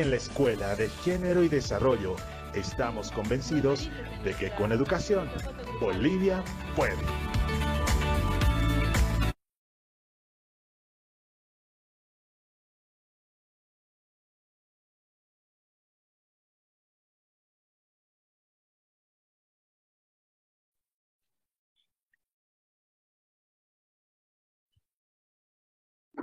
En la Escuela de Género y Desarrollo estamos convencidos de que con educación Bolivia puede.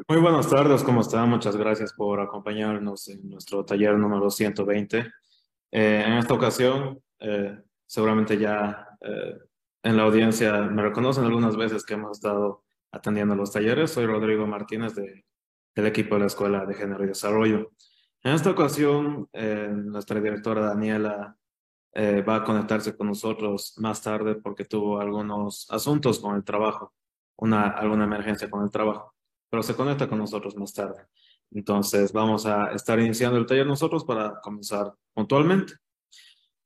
Muy buenas tardes, ¿cómo están? Muchas gracias por acompañarnos en nuestro taller número 120. Eh, en esta ocasión, eh, seguramente ya eh, en la audiencia me reconocen algunas veces que hemos estado atendiendo los talleres. Soy Rodrigo Martínez de, del equipo de la Escuela de Género y Desarrollo. En esta ocasión, nuestra directora Daniela va a conectarse con nosotros más tarde porque tuvo algunos asuntos con el trabajo, una, alguna emergencia con el trabajo pero se conecta con nosotros más tarde. Entonces vamos a estar iniciando el taller nosotros para comenzar puntualmente.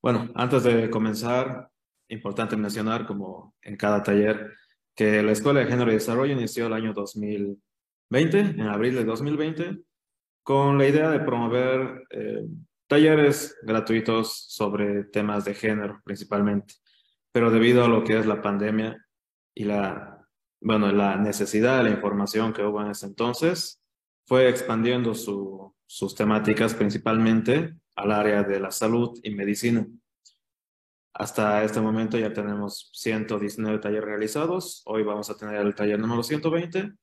Bueno, antes de comenzar, importante mencionar, como en cada taller, que la Escuela de Género y Desarrollo inició el año 2020, en abril de 2020, con la idea de promover eh, talleres gratuitos sobre temas de género principalmente. Pero debido a lo que es la pandemia y la bueno, la necesidad de la información que hubo en ese entonces fue expandiendo sus temáticas principalmente al área de la salud y medicina. Hasta este momento ya tenemos 119 talleres realizados. Hoy vamos a tener el taller número 120.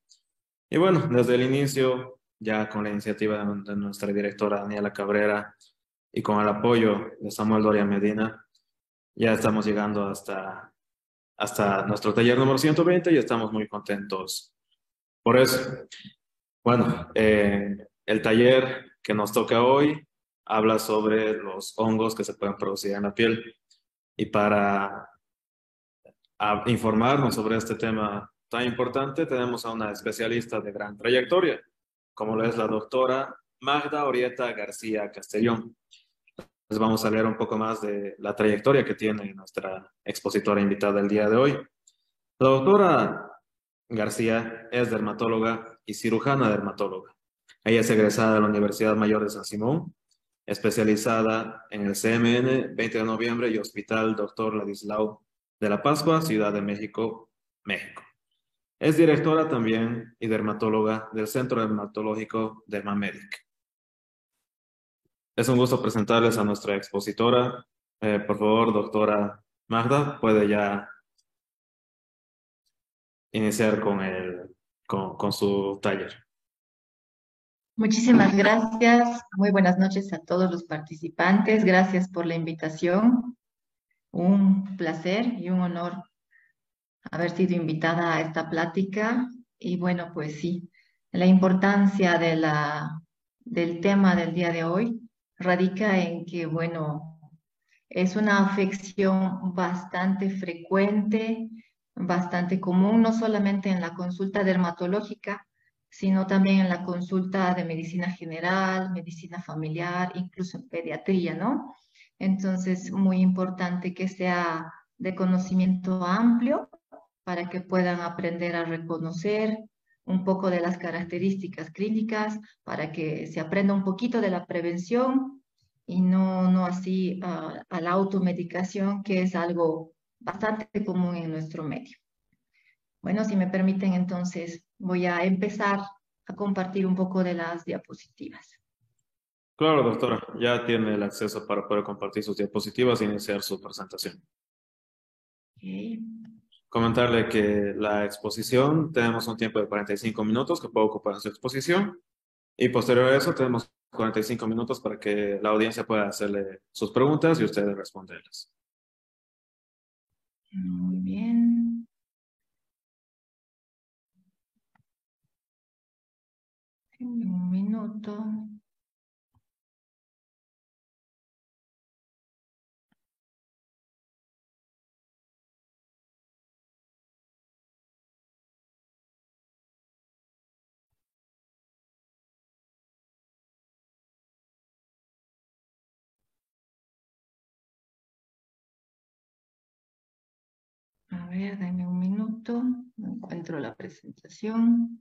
Y bueno, desde el inicio, ya con la iniciativa de nuestra directora Daniela Cabrera y con el apoyo de Samuel Doria Medina, ya estamos llegando hasta hasta nuestro taller número 120 y estamos muy contentos por eso. Bueno, eh, el taller que nos toca hoy habla sobre los hongos que se pueden producir en la piel. Y para informarnos sobre este tema tan importante, tenemos a una especialista de gran trayectoria, como es la doctora Magda Orieta García Castellón les vamos a leer un poco más de la trayectoria que tiene nuestra expositora invitada el día de hoy. La doctora García es dermatóloga y cirujana dermatóloga. Ella es egresada de la Universidad Mayor de San Simón, especializada en el CMN 20 de noviembre y Hospital Dr. Ladislao de la Pascua, Ciudad de México, México. Es directora también y dermatóloga del Centro Dermatológico Dermamedic. Es un gusto presentarles a nuestra expositora. Eh, por favor, doctora Magda, puede ya iniciar con, el, con, su taller. Muchísimas gracias. Muy buenas noches a todos los participantes. Gracias por la invitación. Un placer y un honor haber sido invitada a esta plática. Y bueno, pues sí, la importancia del tema del día de hoy radica en que, bueno, es una afección bastante frecuente, bastante común, no solamente en la consulta dermatológica, sino también en la consulta de medicina general, medicina familiar, incluso en pediatría, ¿no? Entonces, muy importante que sea de conocimiento amplio para que puedan aprender a reconocer un poco de las características clínicas para que se aprenda un poquito de la prevención y no, no así a la automedicación, que es algo bastante común en nuestro medio. Bueno, si me permiten, entonces voy a empezar a compartir un poco de las diapositivas. Claro, doctora, ya tiene el acceso para poder compartir sus diapositivas e iniciar su presentación. Okay comentarle que la exposición, tenemos un tiempo de 45 minutos que puede ocupar su exposición y posterior a eso tenemos 45 minutos para que la audiencia pueda hacerle sus preguntas y ustedes responderlas. Muy bien. Un minuto. Ver, dame un minuto. Encuentro la presentación.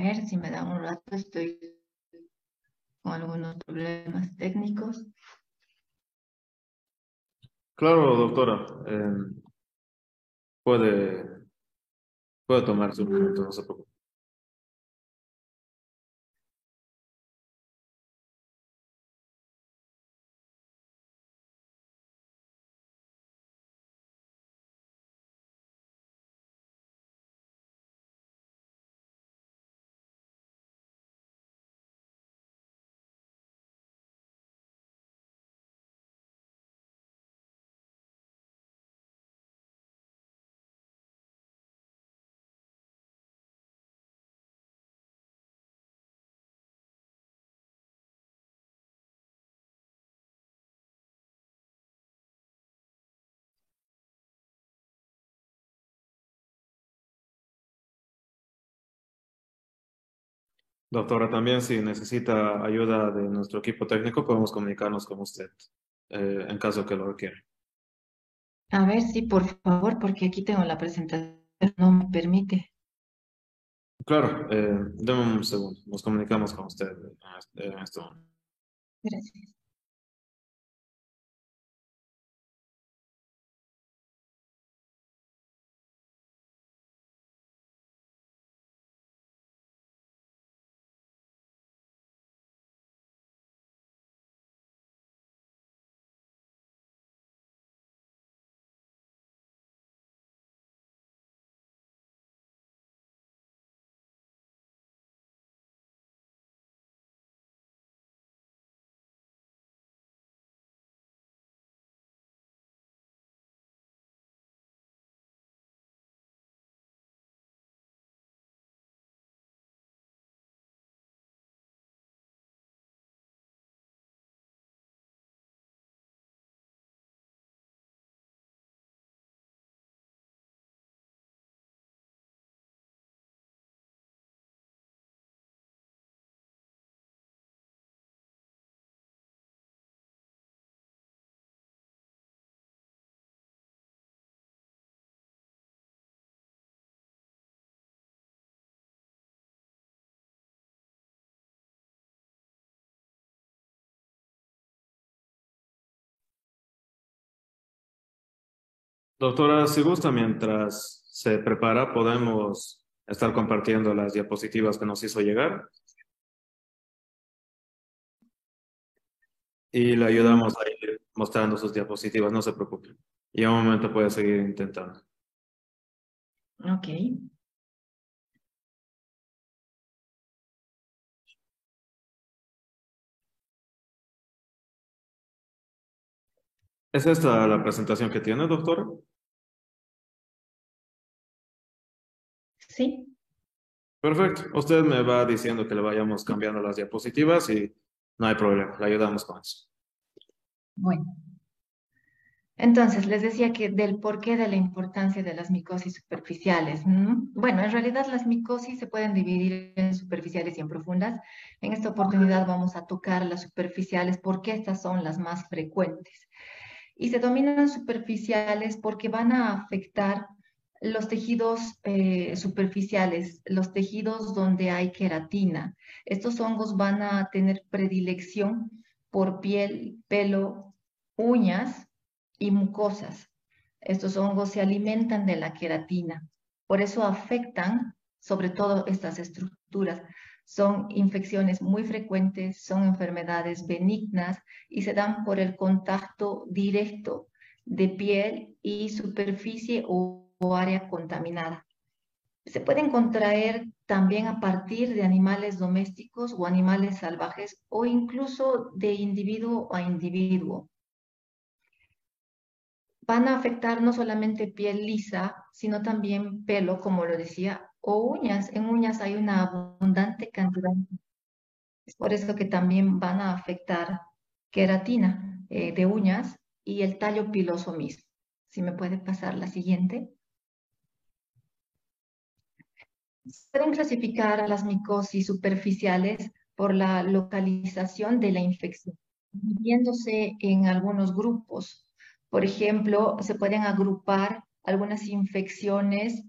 Ver si me dan un rato, estoy con algunos problemas técnicos. Claro, doctora. Em, puede, puede tomar su momento, no se preocupe. Doctora, también si necesita ayuda de nuestro equipo técnico, podemos comunicarnos con usted eh, en caso que lo requiera. A ver, sí, por favor, porque aquí tengo la presentación, no me permite. Claro, eh, un segundo, nos comunicamos con usted en este momento. Gracias. Doctora, si gusta, mientras se prepara, podemos estar compartiendo las diapositivas que nos hizo llegar. Y le ayudamos a ir mostrando sus diapositivas, no se preocupe. Y en un momento puede seguir intentando. Ok. ¿Es esta la presentación que tiene, doctora? Sí. Perfecto. Usted me va diciendo que le vayamos cambiando las diapositivas y no hay problema, le ayudamos con eso. Bueno. Entonces, les decía que del porqué de la importancia de las micosis superficiales. Bueno, en realidad las micosis se pueden dividir en superficiales y en profundas. En esta oportunidad vamos a tocar las superficiales porque estas son las más frecuentes y se dominan superficiales porque van a afectar los tejidos eh, superficiales, los tejidos donde hay queratina. Estos hongos van a tener predilección por piel, pelo, uñas y mucosas. Estos hongos se alimentan de la queratina. Por eso afectan sobre todo estas estructuras. Son infecciones muy frecuentes, son enfermedades benignas y se dan por el contacto directo de piel y superficie o, área contaminada. Se pueden contraer también a partir de animales domésticos o animales salvajes o incluso de individuo a individuo. Van a afectar no solamente piel lisa, sino también pelo, como lo decía, o uñas. En uñas hay una abundante cantidad. Es por eso que también van a afectar queratina eh, de uñas y el tallo piloso mismo. Si me puede pasar la siguiente. Pueden clasificar a las micosis superficiales por la localización de la infección, dividiéndose en algunos grupos. Por ejemplo, se pueden agrupar algunas infecciones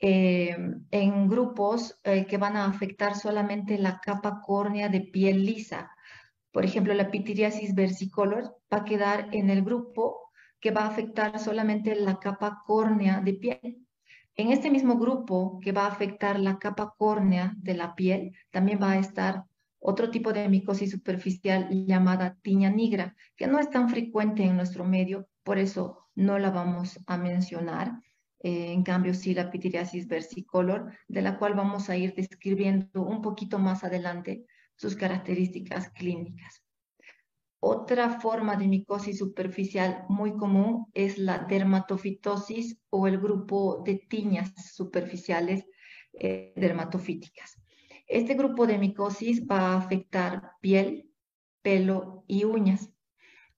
eh, en grupos eh, que van a afectar solamente la capa córnea de piel lisa. Por ejemplo, la pitiriasis versicolor va a quedar en el grupo que va a afectar solamente la capa córnea de piel. En este mismo grupo que va a afectar la capa córnea de la piel, también va a estar otro tipo de micosis superficial llamada tiña negra, que no es tan frecuente en nuestro medio, por eso no la vamos a mencionar. Eh, en cambio, sí la pitiriasis versicolor, de la cual vamos a ir describiendo un poquito más adelante sus características clínicas. Otra forma de micosis superficial muy común es la dermatofitosis o el grupo de tiñas superficiales eh, dermatofíticas. Este grupo de micosis va a afectar piel, pelo y uñas.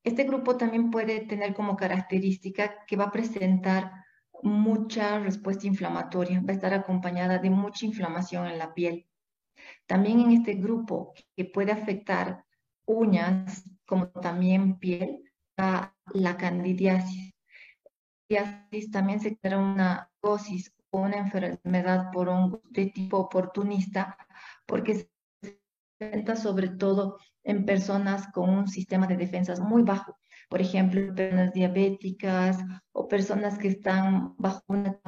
Este grupo también puede tener como característica que va a presentar mucha respuesta inflamatoria, va a estar acompañada de mucha inflamación en la piel. También en este grupo que puede afectar uñas como también piel, la candidiasis. Candidiasis también se crea una dosis o una enfermedad por un de tipo oportunista porque se presenta sobre todo en personas con un sistema de defensas muy bajo, por ejemplo, personas diabéticas o personas que están bajo una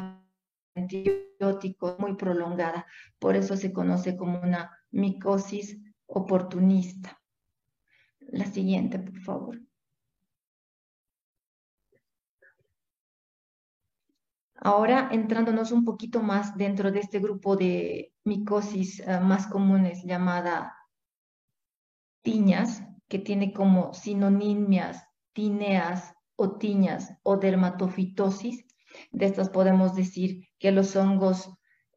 antibiótico muy prolongada. Por eso se conoce como una micosis oportunista. La siguiente, por favor. Ahora, entrándonos un poquito más dentro de este grupo de micosis eh, más comunes llamada tiñas, que tiene como sinonimias tineas o tiñas o dermatofitosis. De estas podemos decir que los hongos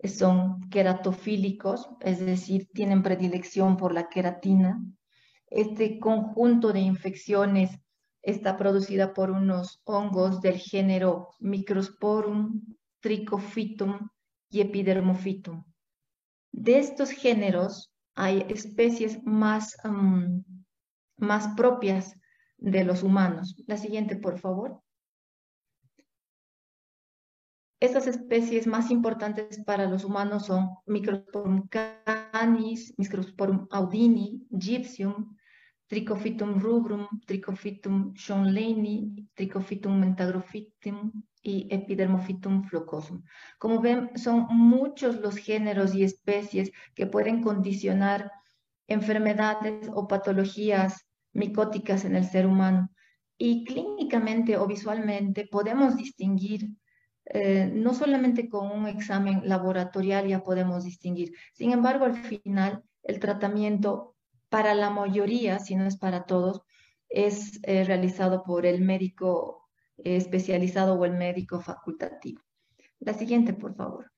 son queratofílicos, es decir, tienen predilección por la queratina. Este conjunto de infecciones está producida por unos hongos del género Microsporum, Trichophytum y Epidermophytum. De estos géneros hay especies más, más propias de los humanos. La siguiente, por favor. Estas especies más importantes para los humanos son Microsporum canis, Microsporum audini, Gypsium, Trichophytum rubrum, Trichophytum schonleini, Trichophytum mentagrophytum y Epidermophytum flocosum. Como ven, son muchos los géneros y especies que pueden condicionar enfermedades o patologías micóticas en el ser humano. Y clínicamente o visualmente podemos distinguir, eh, no solamente con un examen laboratorial ya podemos distinguir. Sin embargo, al final, el tratamiento para la mayoría, si no es para todos, es eh, realizado por el médico eh, especializado o el médico facultativo. La siguiente, por favor.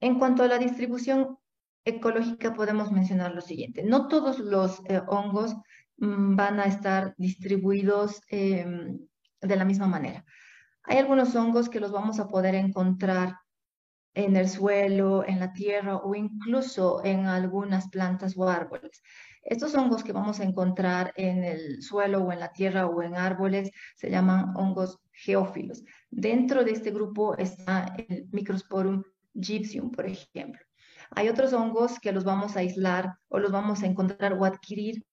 En cuanto a la distribución ecológica, podemos mencionar lo siguiente. No todos los eh, hongos mm, van a estar distribuidos em, de la misma manera. Hay algunos hongos que los vamos a poder encontrar en el suelo, en la tierra o incluso en algunas plantas o árboles. Estos hongos que vamos a encontrar en el suelo o en la tierra o en árboles se llaman hongos geófilos. Dentro de este grupo está el Microsporum gypsum, por ejemplo. Hay otros hongos que los vamos a aislar o los vamos a encontrar o adquirir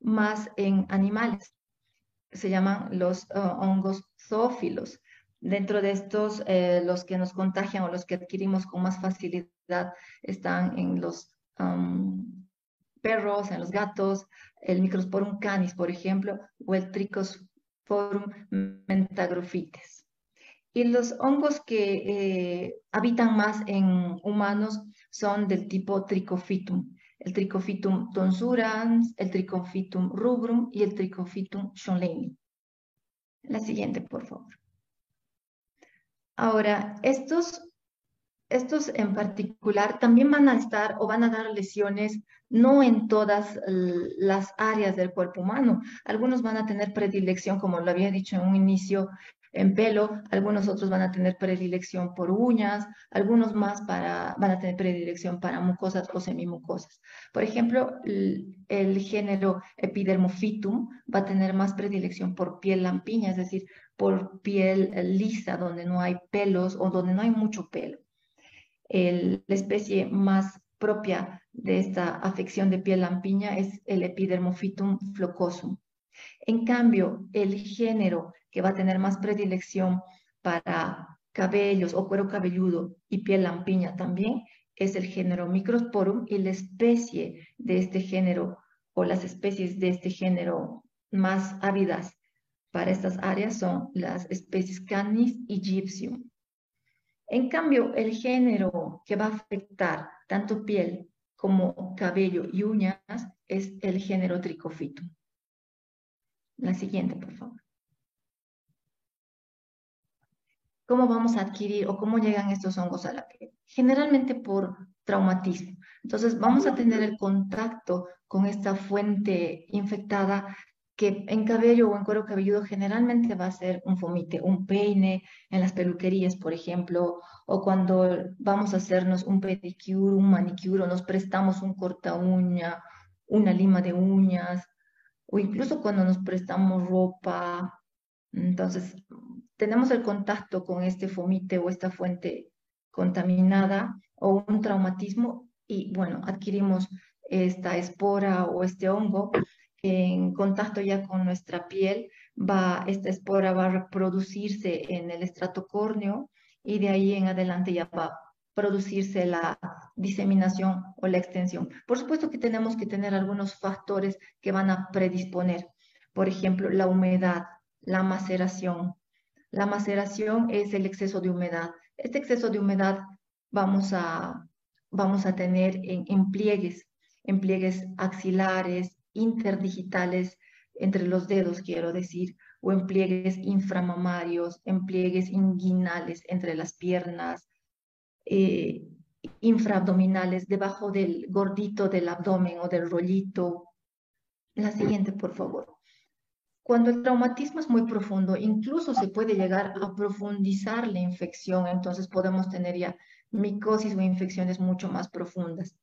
más en animales. Se llaman los uh, hongos zoófilos. Dentro de estos, eh, los que nos contagian o los que adquirimos con más facilidad están en los perros, en los gatos, el Microsporum canis, por ejemplo, o el Trichosporum mentagrophytes. Y los hongos que eh, habitan más en humanos son del tipo Trichophytum, el Trichophytum tonsurans, el Trichophytum rubrum y el Trichophytum schonleini. La siguiente, por favor. Ahora, estos, estos en particular también van a estar o van a dar lesiones no en todas las áreas del cuerpo humano. Algunos van a tener predilección, como lo había dicho en un inicio, en pelo, algunos otros van a tener predilección por uñas, algunos más para, van a tener predilección para mucosas o semimucosas. Por ejemplo, el, género Epidermophytum va a tener más predilección por piel lampiña, es decir, por piel lisa, donde no hay pelos o donde no hay mucho pelo. la especie más propia de esta afección de piel lampiña es el Epidermophytum flocosum. En cambio, el género que va a tener más predilección para cabellos o cuero cabelludo y piel lampiña también es el género Microsporum y la especie de este género o las especies de este género más ávidas para estas áreas son las especies Canis y Gypsium. En cambio, el género que va a afectar tanto piel como cabello y uñas es el género Trichophytum. La siguiente, por favor. ¿Cómo vamos a adquirir o cómo llegan estos hongos a la piel? Generalmente por traumatismo. Entonces, vamos a tener el contacto con esta fuente infectada que en cabello o en cuero cabelludo generalmente va a ser un fomite, un peine, en las peluquerías, por ejemplo, o cuando vamos a hacernos un pedicure, un manicure, o nos prestamos un corta uña, una lima de uñas, o incluso cuando nos prestamos ropa. Entonces, tenemos el contacto con este fomite o esta fuente contaminada o un traumatismo y bueno, adquirimos esta espora o este hongo en contacto ya con nuestra piel, va, esta espora va a reproducirse en el estrato córneo y de ahí en adelante ya va a producirse la diseminación o la extensión. Por supuesto que tenemos que tener algunos factores que van a predisponer. Por ejemplo, la humedad, la maceración. La maceración es el exceso de humedad. Este exceso de humedad vamos a, vamos a tener en, en pliegues, en pliegues axilares, interdigitales, entre los dedos, quiero decir, o en pliegues inframamarios, en pliegues inguinales entre las piernas, eh, infraabdominales, debajo del gordito del abdomen o del rollito. La siguiente, por favor. Cuando el traumatismo es muy profundo, incluso se puede llegar a profundizar la infección, entonces podemos tener ya micosis o infecciones mucho más profundas.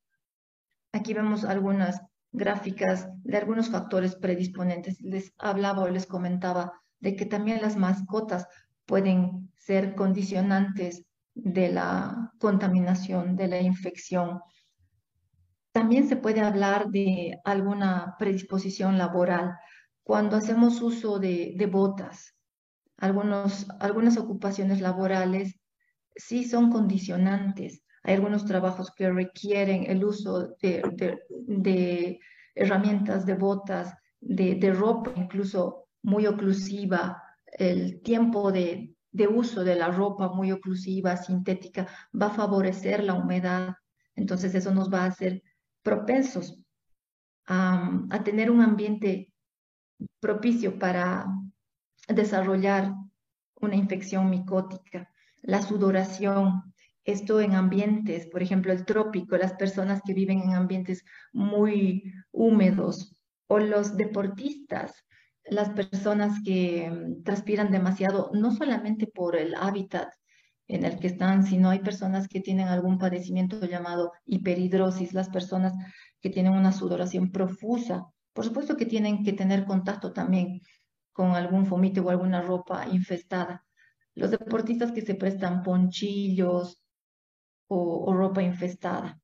Aquí vemos algunas gráficas de algunos factores predisponentes. Les hablaba o les comentaba de que también las mascotas pueden ser condicionantes de la contaminación, de la infección. También se puede hablar de alguna predisposición laboral cuando hacemos uso de, botas. Algunos, algunas ocupaciones laborales sí son condicionantes. Hay algunos trabajos que requieren el uso de, herramientas, de botas, de, de ropa incluso muy oclusiva, el tiempo de, de uso de la ropa muy oclusiva, sintética, va a favorecer la humedad. Entonces eso nos va a hacer propensos a, tener un ambiente propicio para desarrollar una infección micótica. La sudoración, esto en ambientes, por ejemplo, el trópico, las personas que viven en ambientes muy húmedos o los deportistas las personas que mm, transpiran demasiado, no solamente por el hábitat en el que están, sino hay personas que tienen algún padecimiento llamado hiperhidrosis, las personas que tienen una sudoración profusa. Por supuesto que tienen que tener contacto también con algún fomite o alguna ropa infestada. Los deportistas que se prestan ponchillos o, ropa infestada.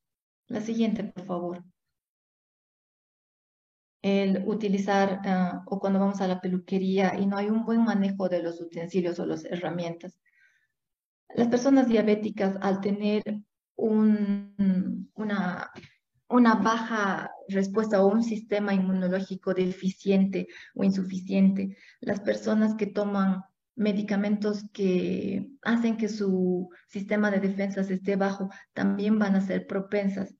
La siguiente, por favor el utilizar ah, o cuando vamos a la peluquería y no hay un buen manejo de los utensilios o las herramientas. Las personas diabéticas al tener un, una, una baja respuesta o un sistema inmunológico deficiente o insuficiente, las personas que toman medicamentos que hacen que su sistema de defensas esté bajo, también van a ser propensas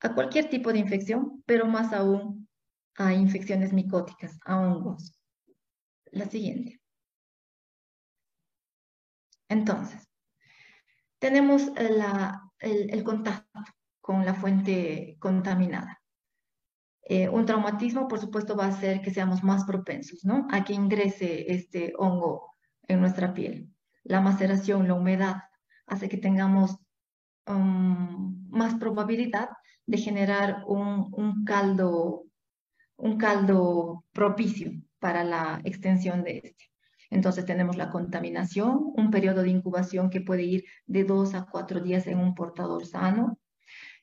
a cualquier tipo de infección, pero más aún a infecciones micóticas, a hongos. La siguiente. Entonces, tenemos el, contacto con la fuente contaminada. Eh, un traumatismo, por supuesto, va a hacer que seamos más propensos, ¿no? A que ingrese este hongo en nuestra piel. La maceración, la humedad, hace que tengamos um, más probabilidad de generar un, caldo, un caldo propicio para la extensión de este. Entonces tenemos la contaminación, un periodo de incubación que puede ir de dos a cuatro días en un portador sano,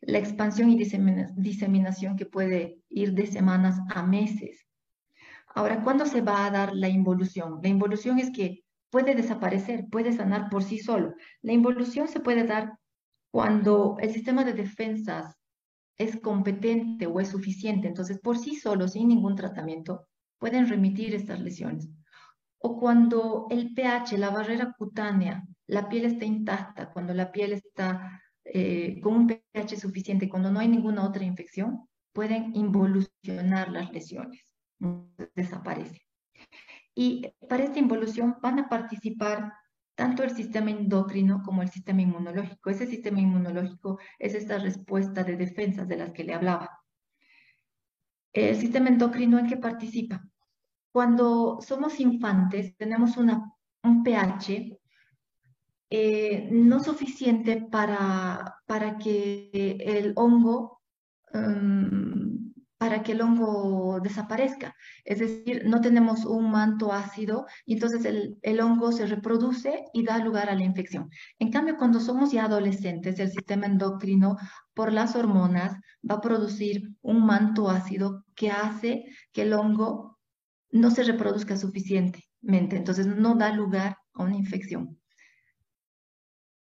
la expansión y diseminación que puede ir de semanas a meses. Ahora, ¿cuándo se va a dar la involución? La involución es que puede desaparecer, puede sanar por sí solo. La involución se puede dar cuando el sistema de defensas es competente o es suficiente. Entonces, por sí solo, sin ningún tratamiento, pueden remitir estas lesiones o cuando el pH, la barrera cutánea, la piel está intacta, cuando la piel está eh, con un pH suficiente, cuando no hay ninguna otra infección, pueden involucionar las lesiones, desaparece. Y para esta involución van a participar tanto el sistema endocrino como el sistema inmunológico. Ese sistema inmunológico es esta respuesta de defensas de las que le hablaba. El sistema endocrino en que participa cuando somos infantes tenemos un pH eh, no suficiente para, para que el hongo em, para que el hongo desaparezca. Es decir, no tenemos un manto ácido y entonces el, el, hongo se reproduce y da lugar a la infección. En cambio, cuando somos ya adolescentes, el sistema endocrino por las hormonas va a producir un manto ácido que hace que el hongo no se reproduzca suficientemente, entonces no da lugar a una infección.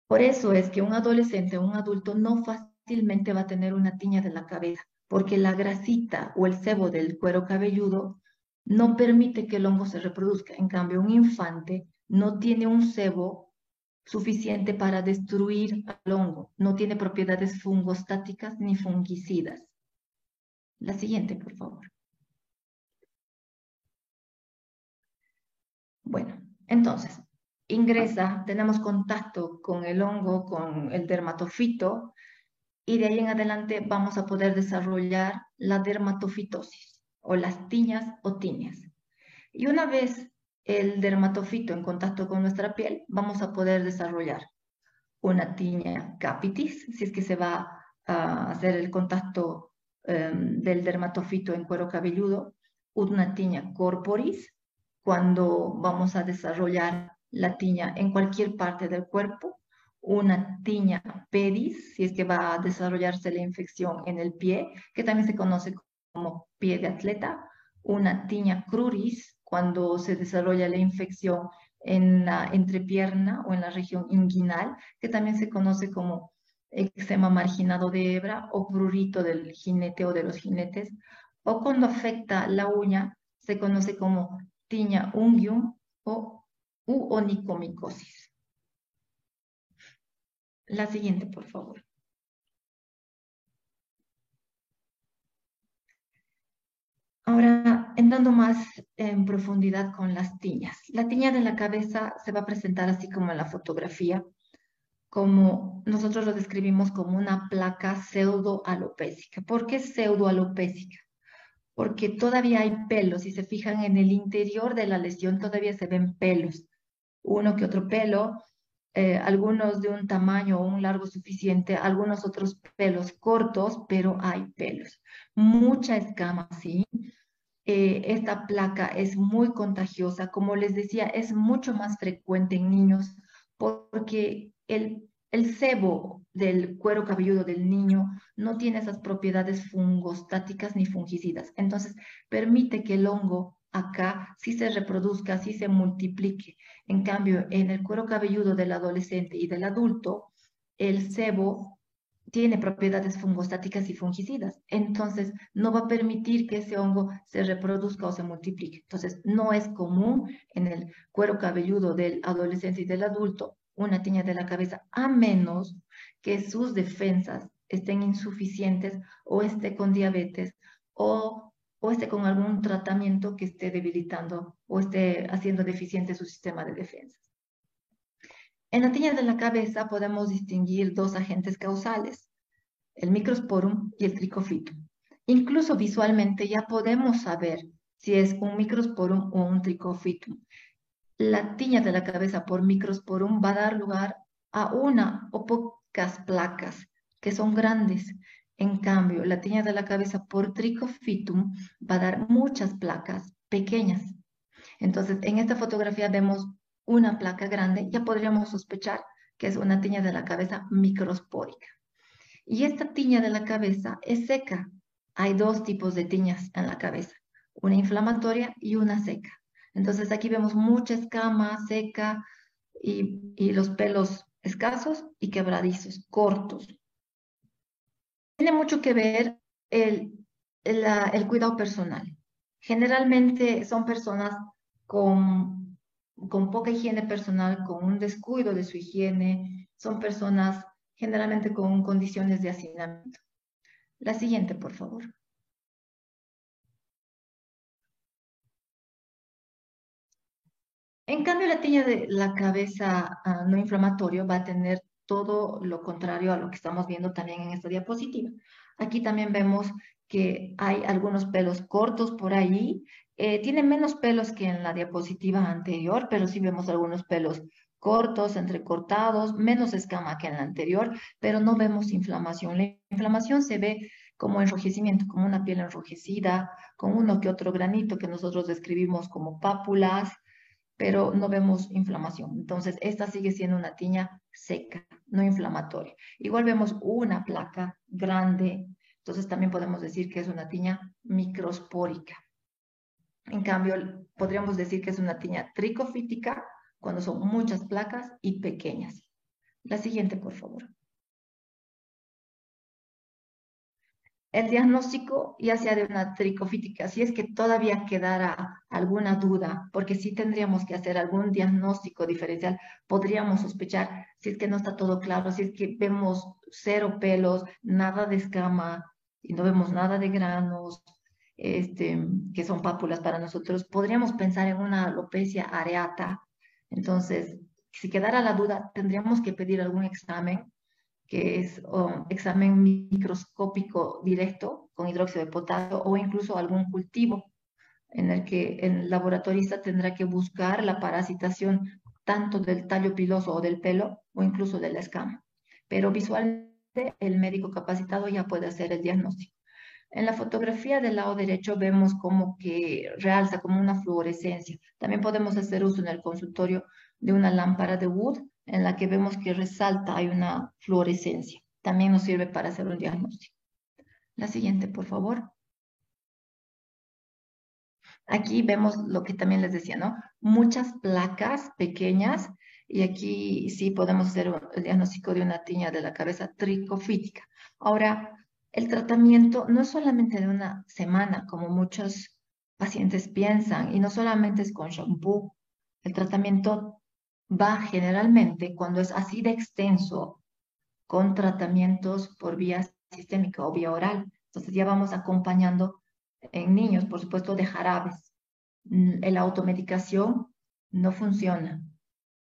Por eso es que un adolescente o un adulto no fácilmente va a tener una tiña de la cabeza, porque la grasita o el sebo del cuero cabelludo no permite que el hongo se reproduzca. En cambio, un infante no tiene un sebo suficiente para destruir al hongo, no tiene propiedades fungostáticas ni fungicidas. La siguiente, por favor. Bueno, entonces, ingresa, tenemos contacto con el hongo, con el dermatofito, y de ahí en adelante vamos a poder desarrollar la dermatofitosis o las tiñas o tiñas. Y una vez el dermatofito en contacto con nuestra piel, vamos a poder desarrollar una tiña capitis, si es que se va a hacer el contacto em, del dermatofito en cuero cabelludo, una tiña corporis, cuando vamos a desarrollar la tiña en cualquier parte del cuerpo, una tiña pedis, si es que va a desarrollarse la infección en el pie, que también se conoce como pie de atleta, una tiña cruris, cuando se desarrolla la infección en la entrepierna o en la región inguinal, que también se conoce como eczema marginado de hebra o prurito del jinete o de los jinetes, o cuando afecta la uña, se conoce como tiña ungium o u onicomicosis. La siguiente, por favor. Ahora, entrando más en profundidad con las tiñas. La tiña de la cabeza se va a presentar así como en la fotografía, como nosotros lo describimos como una placa pseudoalopésica. ¿Por qué pseudoalopésica? porque todavía hay pelos. Si se fijan en el interior de la lesión, todavía se ven pelos. Uno que otro pelo, eh, algunos de un tamaño o un largo suficiente, algunos otros pelos cortos, pero hay pelos. Mucha escama, sí. Eh, esta placa es muy contagiosa. Como les decía, es mucho más frecuente en niños porque el el sebo del cuero cabelludo del niño no tiene esas propiedades fungostáticas ni fungicidas. Entonces, permite que el hongo acá sí se reproduzca, sí se multiplique. En cambio, en el cuero cabelludo del adolescente y del adulto, el sebo tiene propiedades fungostáticas y fungicidas. Entonces, no va a permitir que ese hongo se reproduzca o se multiplique. Entonces, no es común en el cuero cabelludo del adolescente y del adulto una tiña de la cabeza, a menos que sus defensas estén insuficientes o esté con diabetes o, o esté con algún tratamiento que esté debilitando o esté haciendo deficiente su sistema de defensas. En la tiña de la cabeza podemos distinguir dos agentes causales, el microsporum y el tricofitum. Incluso visualmente ya podemos saber si es un microsporum o un tricofitum. la tiña de la cabeza por microsporum va a dar lugar a una o pocas placas que son grandes. En cambio, la tiña de la cabeza por tricofitum va a dar muchas placas pequeñas. Entonces, en esta fotografía vemos una placa grande, ya podríamos sospechar que es una tiña de la cabeza microspórica. Y esta tiña de la cabeza es seca. Hay dos tipos de tiñas en la cabeza, una inflamatoria y una seca. Entonces aquí vemos mucha escama seca y, los pelos escasos y quebradizos, cortos. Tiene mucho que ver el, el cuidado personal. Generalmente son personas con, con poca higiene personal, con un descuido de su higiene, son personas generalmente con condiciones de hacinamiento. La siguiente, por favor. En cambio, la tiña de la cabeza ah, no inflamatorio va a tener todo lo contrario a lo que estamos viendo también en esta diapositiva. Aquí también vemos que hay algunos pelos cortos por ahí. Eh, tiene menos pelos que en la diapositiva anterior, pero sí vemos algunos pelos cortos, entrecortados, menos escama que en la anterior, pero no vemos inflamación. La inflamación se ve como enrojecimiento, como una piel enrojecida, con uno que otro granito que nosotros describimos como pápulas, pero no vemos inflamación. Entonces, esta sigue siendo una tiña seca, no inflamatoria. Igual vemos una placa grande, entonces también podemos decir que es una tiña microspórica. En cambio, podríamos decir que es una tiña tricofítica cuando son muchas placas y pequeñas. La siguiente, por favor. El diagnóstico ya sea de una tricofítica, si es que todavía quedara alguna duda, porque si tendríamos que hacer algún diagnóstico diferencial, podríamos sospechar si es que no está todo claro, si es que vemos cero pelos, nada de escama y no vemos nada de granos, este, que son pápulas para nosotros, podríamos pensar en una alopecia areata. Entonces, si quedara la duda, tendríamos que pedir algún examen que es un examen microscópico directo con hidróxido de potasio o incluso algún cultivo en el que el laboratorista tendrá que buscar la parasitación tanto del tallo piloso o del pelo o incluso de la escama. Pero visualmente el médico capacitado ya puede hacer el diagnóstico. En la fotografía del lado derecho vemos como que realza como una fluorescencia. También podemos hacer uso en el consultorio de una lámpara de Wood en la que vemos que resalta, hay una fluorescencia. También nos sirve para hacer un diagnóstico. La siguiente, por favor. Aquí vemos lo que también les decía, ¿no? Muchas placas pequeñas y aquí sí podemos hacer el diagnóstico de una tiña de la cabeza tricofítica. Ahora, el tratamiento no es solamente de una semana, como muchos pacientes piensan, y no solamente es con shampoo. El tratamiento va generalmente, cuando es así de extenso, con tratamientos por vía sistémica o vía oral. Entonces ya vamos acompañando en niños, por supuesto, de jarabes. Mm, la automedicación no funciona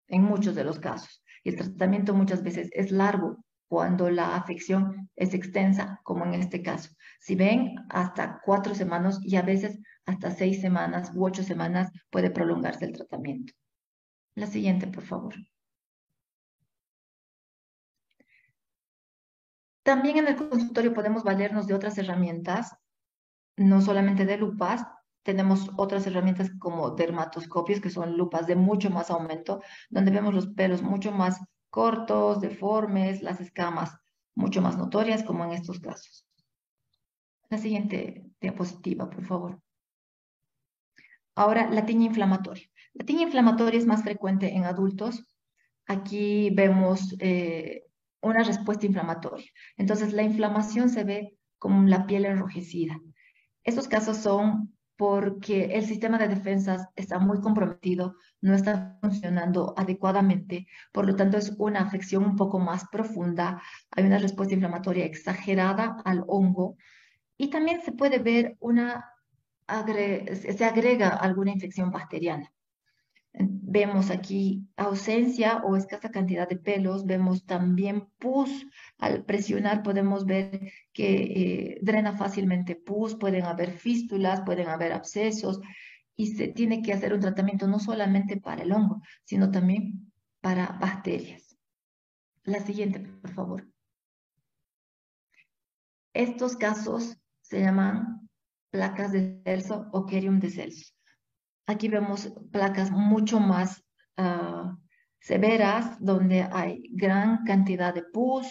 en muchos de los casos. Y el tratamiento muchas veces es largo cuando la afección es extensa, como en este caso. Si ven, hasta cuatro semanas y a veces hasta seis semanas u ocho semanas puede prolongarse el tratamiento. La siguiente, por favor. También en el consultorio podemos valernos de otras herramientas, no solamente de lupas, tenemos otras herramientas como dermatoscopios, que son lupas de mucho más aumento, donde vemos los pelos mucho más cortos, deformes, las escamas mucho más notorias, como en estos casos. La siguiente diapositiva, por favor. Ahora, la tiña inflamatoria. La tiña inflamatoria es más frecuente en adultos. Aquí vemos eh, una respuesta inflamatoria. Entonces, la inflamación se ve como la piel enrojecida. Estos casos son porque el sistema de defensas está muy comprometido, no está funcionando adecuadamente, por lo tanto es una afección un poco más profunda, hay una respuesta inflamatoria exagerada al hongo y también se puede ver una, se agrega alguna infección bacteriana. Vemos aquí ausencia o escasa cantidad de pelos, vemos también pus. Al presionar podemos ver que eh, drena fácilmente pus, pueden haber fístulas, pueden haber abscesos y se tiene que hacer un tratamiento no solamente para el hongo, sino también para bacterias. La siguiente, por favor. Estos casos se llaman placas de Celso o Kerium de Celso. Aquí vemos placas mucho más ah, severas, donde hay gran cantidad de pus,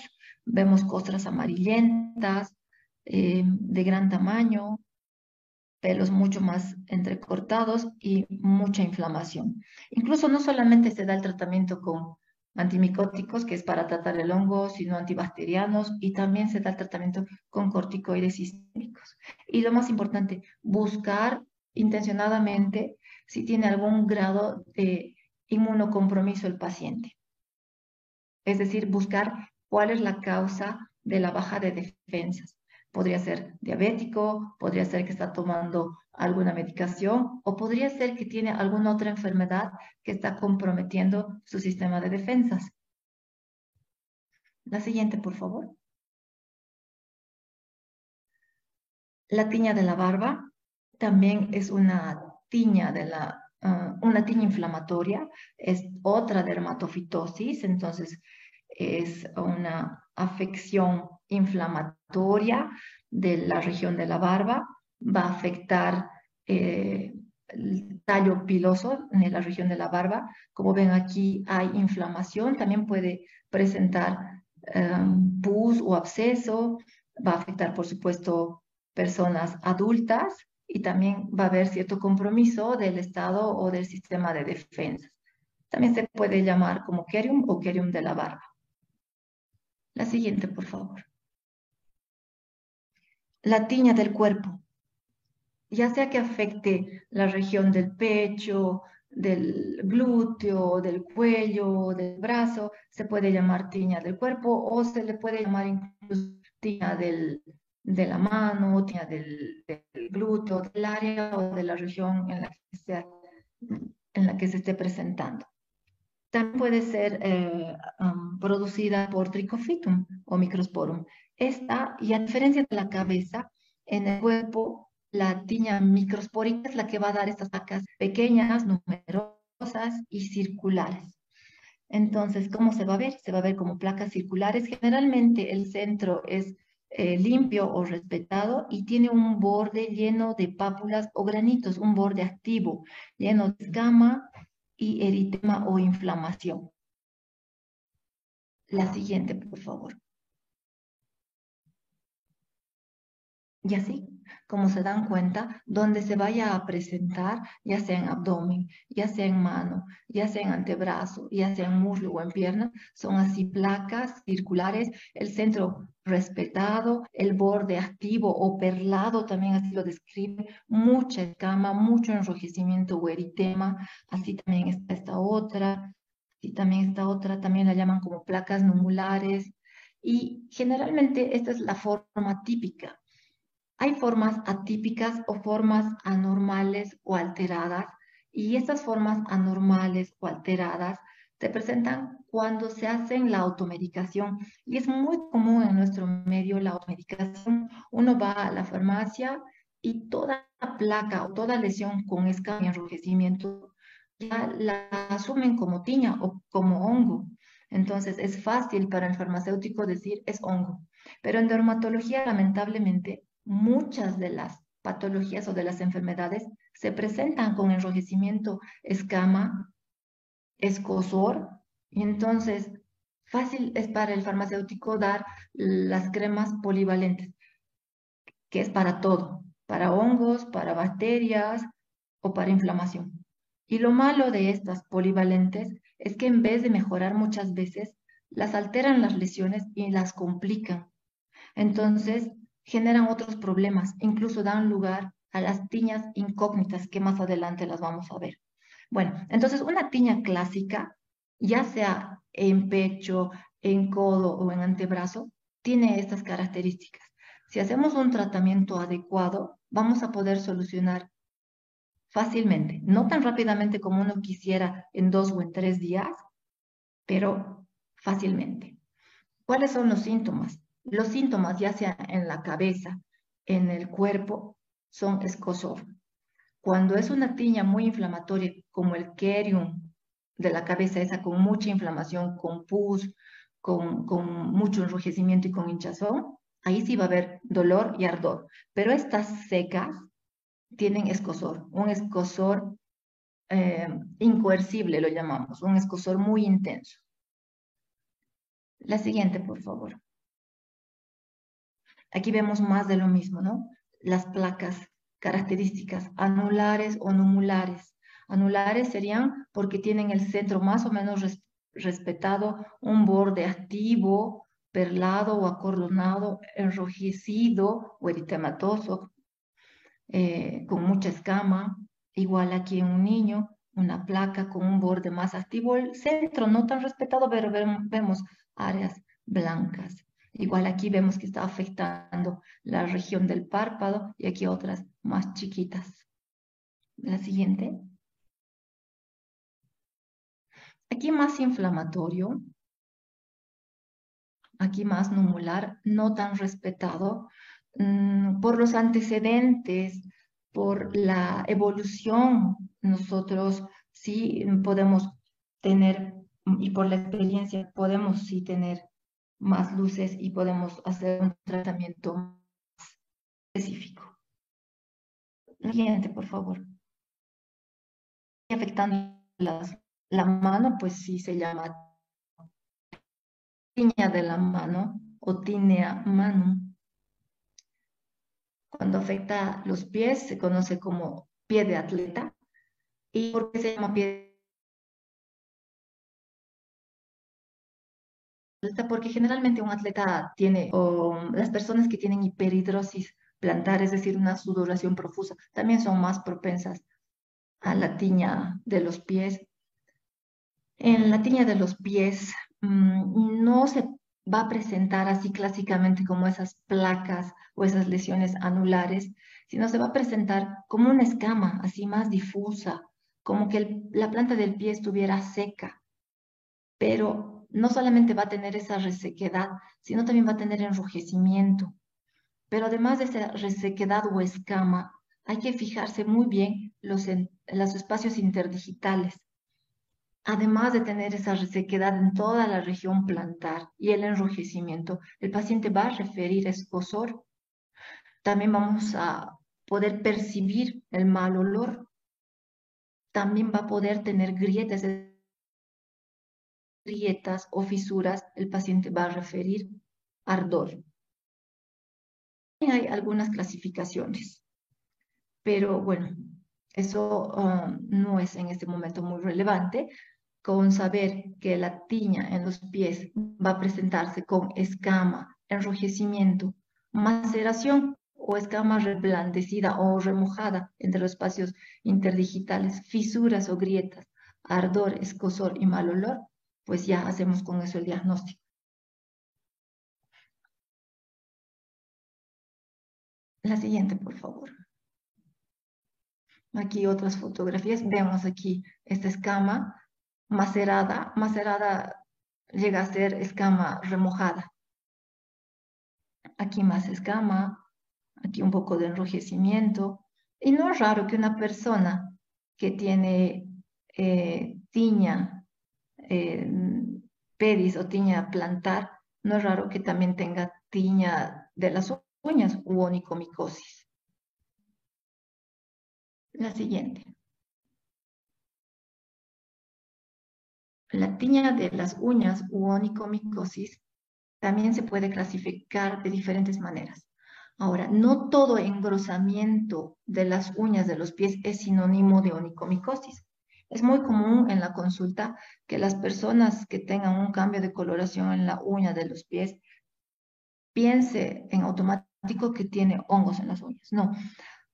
vemos costras amarillentas, eh, de gran tamaño, pelos mucho más entrecortados y mucha inflamación. Incluso no solamente se da el tratamiento con antimicóticos, que es para tratar el hongo, sino antibacterianos, y también se da el tratamiento con corticoides sistémicos. Y lo más importante, buscar intencionadamente si tiene algún grado de inmunocompromiso el paciente. Es decir, buscar cuál es la causa de la baja de defensas. Podría ser diabético, podría ser que está tomando alguna medicación o podría ser que tiene alguna otra enfermedad que está comprometiendo su sistema de defensas. La siguiente, por favor. La tiña de la barba también es una tiña de la ah, una tiña inflamatoria, es otra dermatofitosis, entonces es una afección inflamatoria de la región de la barba, va a afectar eh, el tallo piloso en la región de la barba. Como ven aquí hay inflamación, también puede presentar um, pus o absceso, va a afectar por supuesto personas adultas y también va a haber cierto compromiso del Estado o del sistema de defensa. También se puede llamar como kerium o kerium de la barba. La siguiente, por favor. La tiña del cuerpo. Ya sea que afecte la región del pecho, del glúteo, del cuello, del brazo, se puede llamar tiña del cuerpo o se le puede llamar incluso tiña del, de la mano, tiña del, glúteo, del área o de la región en la que, se esté presentando. También puede ser eh, producida por Trichophytum o Microsporum. Esta, y a diferencia de la cabeza, en el cuerpo, la tiña microspórica es la que va a dar estas placas pequeñas, numerosas y circulares. Entonces, ¿cómo se va a ver? Se va a ver como placas circulares. Generalmente el centro es eh, limpio o respetado y tiene un borde lleno de pápulas o granitos, un borde activo, lleno de escama y eritema o inflamación. La siguiente, por favor. Y así, como se dan cuenta, donde se vaya a presentar, ya sea en abdomen, ya sea en mano, ya sea en antebrazo, ya sea en muslo o en pierna, son así placas circulares, el centro respetado, el borde activo o perlado, también así lo describe, mucha escama, mucho enrojecimiento o eritema, así también está esta otra, así también esta otra, también la llaman como placas numulares, y generalmente esta es la forma típica hay formas atípicas o formas anormales o alteradas y estas formas anormales o alteradas se presentan cuando se hace la automedicación y es muy común en nuestro medio la automedicación. Uno va a la farmacia y toda placa o toda lesión con escama y enrojecimiento ya la asumen como tiña o como hongo. Entonces es fácil para el farmacéutico decir es hongo. Pero en dermatología, lamentablemente, muchas de las patologías o de las enfermedades se presentan con enrojecimiento, escama, escosor, y entonces fácil es para el farmacéutico dar las cremas polivalentes, que es para todo, para hongos, para bacterias o para inflamación. Y lo malo de estas polivalentes es que en vez de mejorar muchas veces, las alteran las lesiones y las complican. Entonces, generan otros problemas, incluso dan lugar a las tiñas incógnitas que más adelante las vamos a ver. Bueno, entonces una tiña clásica, ya sea en pecho, en codo o en antebrazo, tiene estas características. Si hacemos un tratamiento adecuado, vamos a poder solucionar fácilmente, no tan rápidamente como uno quisiera en dos o en tres días, pero fácilmente. ¿Cuáles son los síntomas? Los síntomas, ya sea en la cabeza, en el cuerpo, son escosor. Cuando es una tiña muy inflamatoria, como el kerium de la cabeza esa con mucha inflamación, con pus, con, con mucho enrojecimiento y con hinchazón, ahí sí va a haber dolor y ardor. Pero estas secas tienen escosor, un escosor eh, incoercible lo llamamos, un escosor muy intenso. La siguiente, por favor. Aquí vemos más de lo mismo, ¿no? Las placas características anulares o numulares. Anulares serían porque tienen el centro más o menos respetado, un borde activo, perlado o acordonado, enrojecido o eritematoso, eh, con mucha escama. Igual aquí en un niño, una placa con un borde más activo, el centro no tan respetado, pero vemos áreas blancas. Igual aquí vemos que está afectando la región del párpado y aquí otras más chiquitas. La siguiente. Aquí más inflamatorio. Aquí más numular, no tan respetado mm, por los antecedentes, por la evolución. Nosotros sí podemos tener, y por la experiencia, podemos sí tener más luces y podemos hacer un tratamiento específico. Siguiente, por favor. Afectando la mano, pues sí se llama tiña de la mano o tinea mano. Cuando afecta los pies se conoce como pie de atleta. ¿Y por qué se llama pie porque generalmente un atleta tiene, o las personas que tienen hiperhidrosis plantar, es decir, una sudoración profusa, también son más propensas a la tiña de los pies. En la tiña de los pies mm, no se va a presentar así clásicamente como esas placas o esas lesiones anulares, sino se va a presentar como una escama así más difusa, como que la planta del pie estuviera seca, pero no solamente va a tener esa resequedad, sino también va a tener enrojecimiento. Pero además de esa resequedad o escama, hay que fijarse muy bien los, en, los espacios interdigitales. Además de tener esa resequedad en toda la región plantar y el enrojecimiento, el paciente va a referir escosor. También vamos a poder percibir el mal olor. También va a poder tener grietas, grietas o fisuras, el paciente va a referir ardor. Hay algunas clasificaciones, pero bueno, eso um, no es en este momento muy relevante. Con saber que la tiña en los pies va a presentarse con escama, enrojecimiento, maceración o escama reblandecida o remojada entre los espacios interdigitales, fisuras o grietas, ardor, escosor y mal olor, pues ya hacemos con eso el diagnóstico. La siguiente, por favor. Aquí otras fotografías. Vemos aquí esta escama macerada. Macerada llega a ser escama remojada. Aquí más escama. Aquí un poco de enrojecimiento. Y no es raro que una persona que tiene eh, tiña pedis o tiña plantar, no es raro que también tenga tiña de las uñas u onicomicosis. La siguiente. La tiña de las uñas u onicomicosis también se puede clasificar de diferentes maneras. Ahora, no todo engrosamiento de las uñas de los pies es sinónimo de onicomicosis. Es muy común en la consulta que las personas que tengan un cambio de coloración en la uña de los pies piense en automático que tiene hongos en las uñas. No,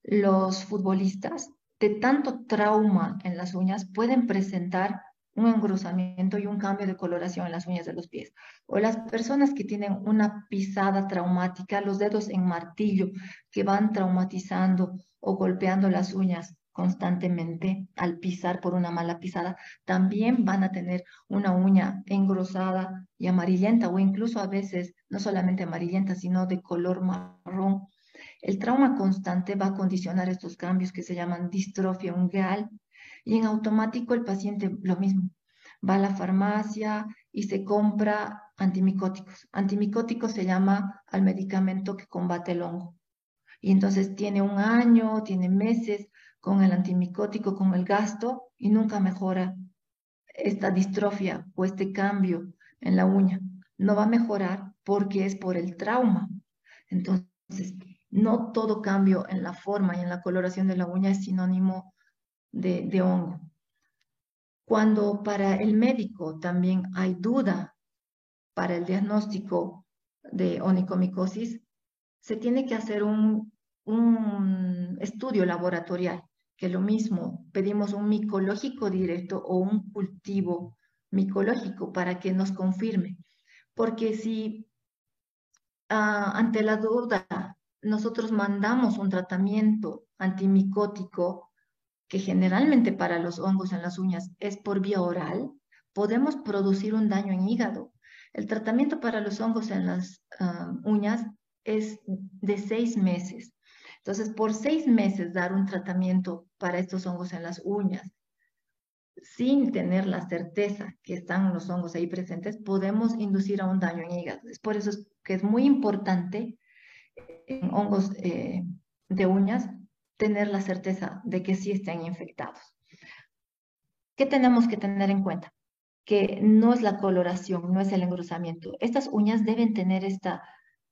los futbolistas de tanto trauma en las uñas pueden presentar un engrosamiento y un cambio de coloración en las uñas de los pies. O las personas que tienen una pisada traumática, los dedos en martillo que van traumatizando o golpeando las uñas constantemente al pisar por una mala pisada, también van a tener una uña engrosada y amarillenta o incluso a veces no solamente amarillenta, sino de color marrón. El trauma constante va a condicionar estos cambios que se llaman distrofia ungueal y en automático el paciente lo mismo. Va a la farmacia y se compra antimicóticos. Antimicóticos se llama al medicamento que combate el hongo. Y entonces tiene un año, tiene meses con el antimicótico, con el gasto y nunca mejora esta distrofia o este cambio en la uña. No va a mejorar porque es por el trauma. Entonces, no todo cambio en la forma y en la coloración de la uña es sinónimo de, hongo. Cuando para el médico también hay duda para el diagnóstico de onicomicosis, se tiene que hacer un, un estudio laboratorial, que lo mismo, pedimos un micológico directo o un cultivo micológico para que nos confirme. Porque si ah, ante la duda nosotros mandamos un tratamiento antimicótico, que generalmente para los hongos en las uñas es por vía oral, podemos producir un daño en hígado. El tratamiento para los hongos en las ah, uñas es de seis meses. Entonces, por seis meses dar un tratamiento para estos hongos en las uñas, sin tener la certeza que están los hongos ahí presentes, podemos inducir a un daño en hígado. Es por eso que es muy importante en hongos eh, de uñas tener la certeza de que sí estén infectados. ¿Qué tenemos que tener en cuenta? Que no es la coloración, no es el engrosamiento. Estas uñas deben tener esta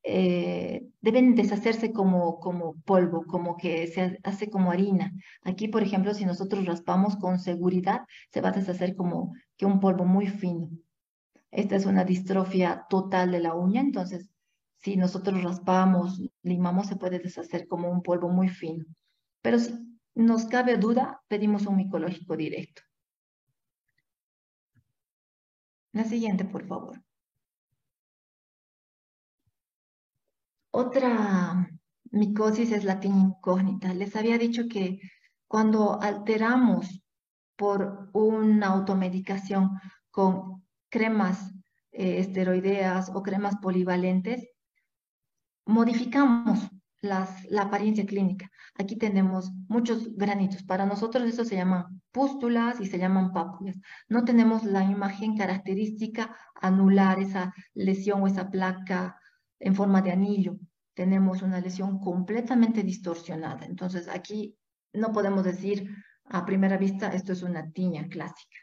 eh, deben deshacerse como, como polvo, como que se hace como harina. Aquí, por ejemplo, si nosotros raspamos con seguridad, se va a deshacer como que un polvo muy fino. Esta es una distrofia total de la uña, entonces si nosotros raspamos, limamos, se puede deshacer como un polvo muy fino. Pero si nos cabe duda, pedimos un micológico directo. La siguiente, por favor. Otra micosis es la incógnita. Les había dicho que cuando alteramos por una automedicación con cremas eh, esteroideas o cremas polivalentes, modificamos la apariencia clínica. Aquí tenemos muchos granitos. Para nosotros eso se llaman pústulas y se llaman pápulas. No tenemos la imagen característica anular, esa lesión o esa placa en forma de anillo. Tenemos una lesión completamente distorsionada. Entonces aquí no podemos decir a primera vista esto es una tiña clásica.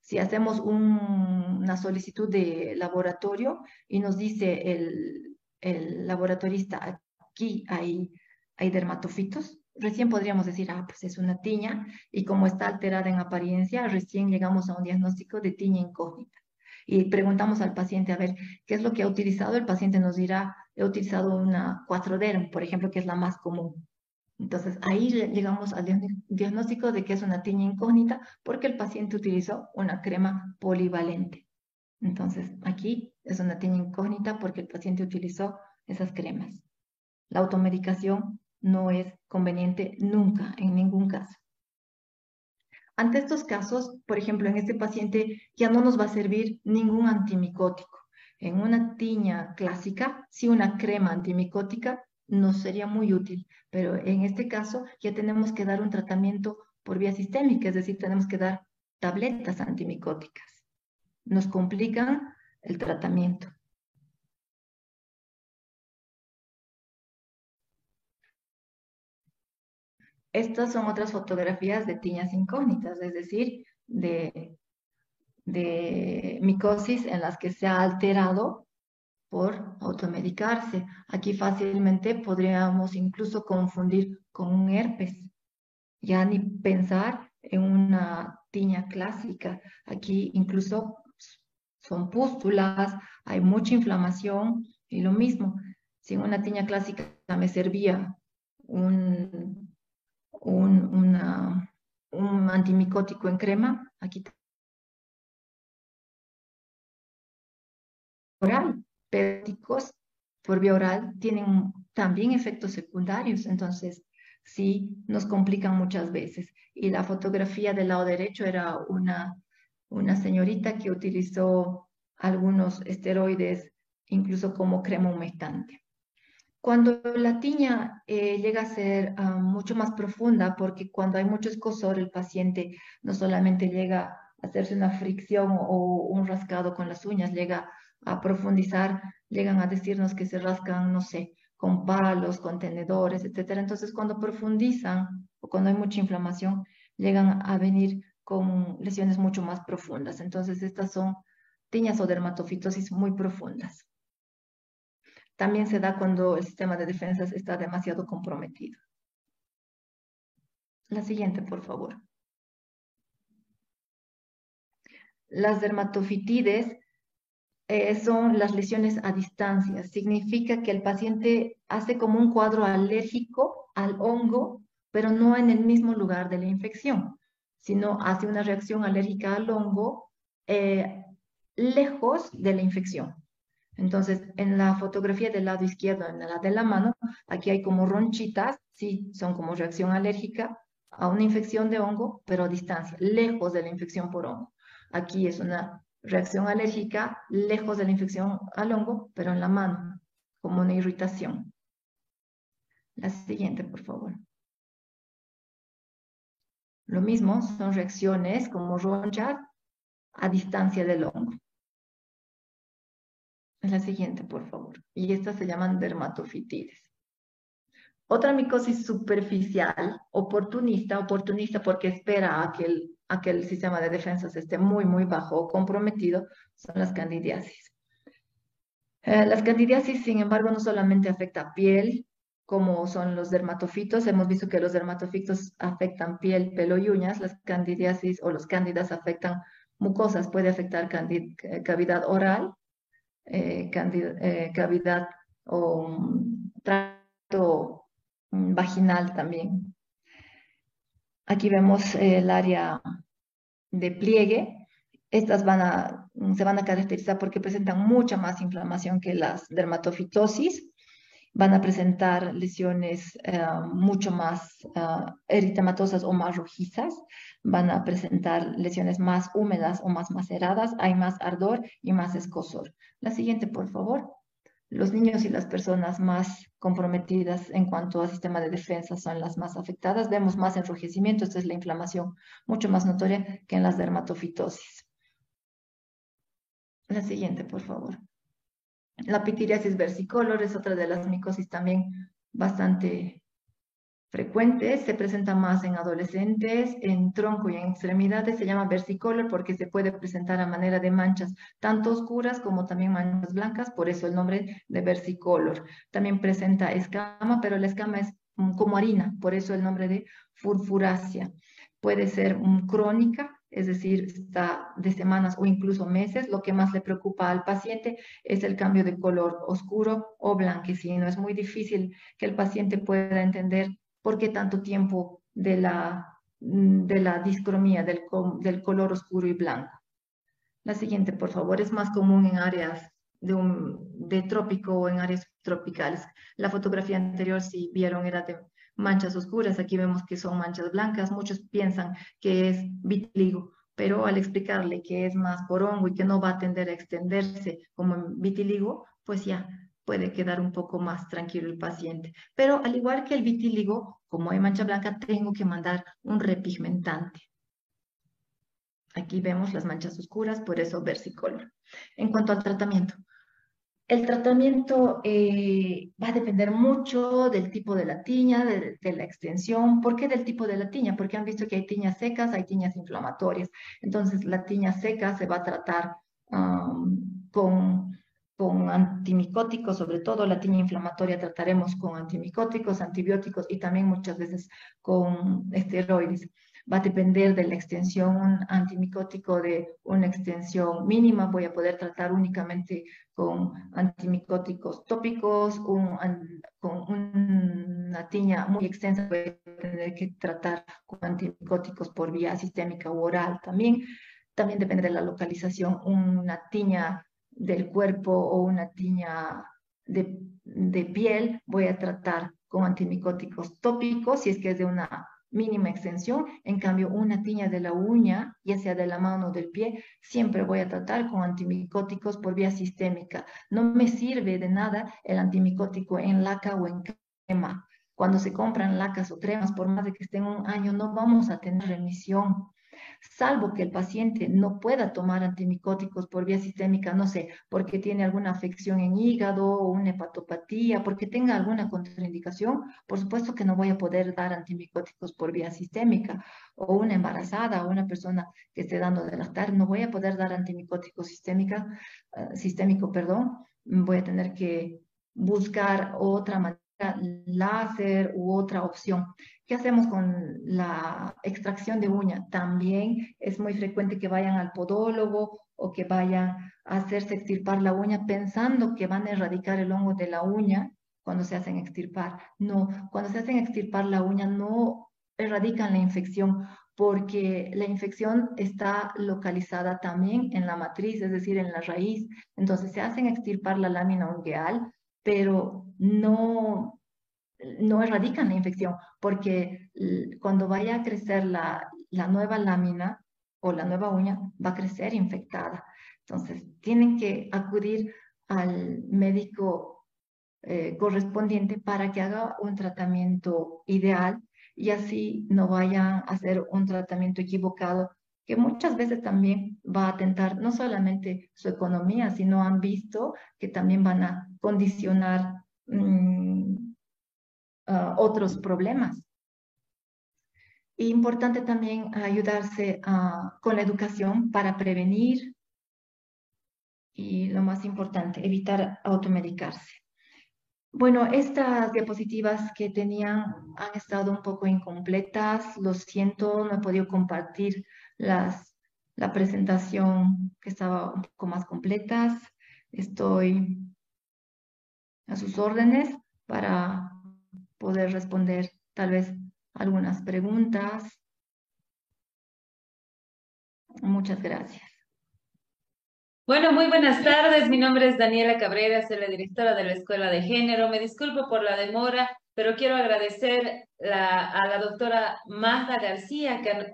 Si hacemos una solicitud de laboratorio y nos dice el, el laboratorista aquí hay, hay dermatofitos, recién podríamos decir, ah, pues es una tiña, y como está alterada en apariencia, recién llegamos a un diagnóstico de tiña incógnita y preguntamos al paciente a ver qué es lo que ha utilizado, el paciente nos dirá, he utilizado una 4DERM, por ejemplo, que es la más común. Entonces ahí llegamos al diagnóstico de que es una tiña incógnita porque el paciente utilizó una crema polivalente. Entonces aquí es una tiña incógnita porque el paciente utilizó esas cremas. La automedicación no es conveniente nunca, en ningún caso. Ante estos casos, por ejemplo, en este paciente ya no nos va a servir ningún antimicótico. En una tiña clásica, si una crema antimicótica nos sería muy útil, pero en este caso ya tenemos que dar un tratamiento por vía sistémica, es decir, tenemos que dar tabletas antimicóticas. Nos complican el tratamiento. Estas son otras fotografías de tiñas incógnitas, es decir, de, micosis en las que se ha alterado por automedicarse. Aquí fácilmente podríamos incluso confundir con un herpes, ya ni pensar en una tiña clásica. Aquí incluso son pústulas, hay mucha inflamación y lo mismo. Si en una tiña clásica me servía un un, un antimicótico en crema, aquí oral, pépticos por vía oral tienen también efectos secundarios, entonces sí nos complican muchas veces. Y la fotografía del lado derecho era una, una señorita que utilizó algunos esteroides, incluso como crema humectante. Cuando la tiña eh, llega a ser ah, mucho más profunda, porque cuando hay mucho escosor, el paciente no solamente llega a hacerse una fricción o un rascado con las uñas, llega a profundizar, llegan a decirnos que se rascan, no sé, con palos, con tenedores, etcétera. Entonces, cuando profundizan o cuando hay mucha inflamación, llegan a venir con lesiones mucho más profundas. Entonces, estas son tiñas o dermatofitosis muy profundas. También se da cuando el sistema de defensas está demasiado comprometido. La siguiente, por favor. Las dermatofitides eh, son las lesiones a distancia. Significa que el paciente hace como un cuadro alérgico al hongo, pero no en el mismo lugar de la infección, sino hace una reacción alérgica al hongo eh, lejos de la infección. Entonces, en la fotografía del lado izquierdo, en la de la mano, aquí hay como ronchitas, sí, son como reacción alérgica a una infección de hongo, pero a distancia, lejos de la infección por hongo. Aquí es una reacción alérgica lejos de la infección al hongo, pero en la mano, como una irritación. La siguiente, por favor. Lo mismo, son reacciones como ronchas a distancia del hongo. La siguiente, por favor. Y estas se llaman dermatofitides. Otra micosis superficial, oportunista, oportunista porque espera a que el a que el sistema de defensas esté muy, muy bajo o comprometido, son las candidiasis. Eh, las candidiasis, sin embargo, no solamente afecta piel, como son los dermatofitos. Hemos visto que los dermatofitos afectan piel, pelo y uñas. Las candidiasis o los cándidas afectan mucosas. Puede afectar eh, cavidad oral, eh, cavidad o mm, trato mm, vaginal también. Aquí vemos el área de pliegue. Estas a, se van a caracterizar porque presentan mucha más inflamación que las dermatofitosis. Van a presentar lesiones eh, mucho más eritematosas o más rojizas. Van a presentar lesiones más húmedas o más maceradas. Hay más ardor y más escosor. La siguiente, por favor. Los niños y las personas más comprometidas en cuanto al sistema de defensa son las más afectadas. Vemos más enrojecimiento, esta es la inflamación mucho más notoria que en las dermatofitosis. La siguiente, por favor. La pitiriasis versicolor es otra de las micosis también bastante frecuentes, se presenta más en adolescentes, en tronco y en extremidades, se llama versicolor porque se puede presentar a manera de manchas tanto oscuras como también manchas blancas, por eso el nombre de versicolor. También presenta escama, pero la escama es mm, como harina, por eso el nombre de furfurácea. Puede ser mm, crónica, es decir, está de semanas o incluso meses. Lo que más le preocupa al paciente es el cambio de color oscuro o blanquecino. Es muy difícil que el paciente pueda entender ¿Por qué tanto tiempo de la, mm, de la discromía, del, del color oscuro y blanco? La siguiente, por favor, es más común en áreas de, de trópico o en áreas tropicales. La fotografía anterior, si vieron, era de manchas oscuras. Aquí vemos que son manchas blancas. Muchos piensan que es vitiligo, pero al explicarle que es más por hongo y que no va a tender a extenderse como en vitiligo, pues ya puede quedar un poco más tranquilo el paciente. Pero al igual que el vitíligo, como hay mancha blanca, tengo que mandar un repigmentante. Aquí vemos las manchas oscuras, por eso versicolor. En cuanto al tratamiento, el tratamiento eh, va a depender mucho del tipo de la tiña, de, la extensión. ¿Por qué del tipo de la tiña? Porque han visto que hay tiñas secas, hay tiñas inflamatorias. Entonces, la tiña seca se va a tratar con con antimicóticos, sobre todo la tiña inflamatoria trataremos con antimicóticos, antibióticos y también muchas veces con esteroides. Va a depender de la extensión, un antimicótico de una extensión mínima, voy a poder tratar únicamente con antimicóticos tópicos, con una tiña muy extensa, voy a tener que tratar con antimicóticos por vía sistémica u oral también. También depende de la localización, una tiña del cuerpo o una tiña de, piel, voy a tratar con antimicóticos tópicos, si es que es de una mínima extensión. En cambio, una tiña de la uña, ya sea de la mano o del pie, siempre voy a tratar con antimicóticos por vía sistémica. No me sirve de nada el antimicótico en laca o en crema. Cuando se compran lacas o cremas, por más de que estén un año, no vamos a tener remisión salvo que el paciente no pueda tomar antimicóticos por vía sistémica, no sé, porque tiene alguna afección en hígado o una hepatopatía, porque tenga alguna contraindicación, por supuesto que no voy a poder dar antimicóticos por vía sistémica, o una embarazada o una persona que esté dando de lactar, no voy a poder dar antimicótico sistémica, uh, sistémico, perdón, voy a tener que buscar otra manera láser u otra opción. ¿Qué hacemos con la extracción de uña? También es muy frecuente que vayan al podólogo o que vayan a hacerse extirpar la uña pensando que van a erradicar el hongo de la uña cuando se hacen extirpar. No, cuando se hacen extirpar la uña no erradican la infección porque la infección está localizada también en la matriz, es decir, en la raíz. Entonces se hacen extirpar la lámina ungueal, pero no no erradican la infección, porque cuando vaya a crecer la, nueva lámina o la nueva uña, va a crecer infectada. Entonces, tienen que acudir al médico eh, correspondiente para que haga un tratamiento ideal y así no vayan a hacer un tratamiento equivocado que muchas veces también va a atentar no solamente su economía, sino han visto que también van a condicionar Ah, otros problemas. Importante también ayudarse ah, con la educación para prevenir y lo más importante, evitar automedicarse. Bueno, estas diapositivas que tenían han estado un poco incompletas. Lo siento, no he podido compartir las, la presentación que estaba un poco más completas. Estoy a sus órdenes para poder responder tal vez algunas preguntas. Muchas gracias. Bueno, muy buenas tardes. Mi nombre es Daniela Cabrera, soy la directora de la Escuela de Género. Me disculpo por la demora, pero quiero agradecer a la doctora Magda García que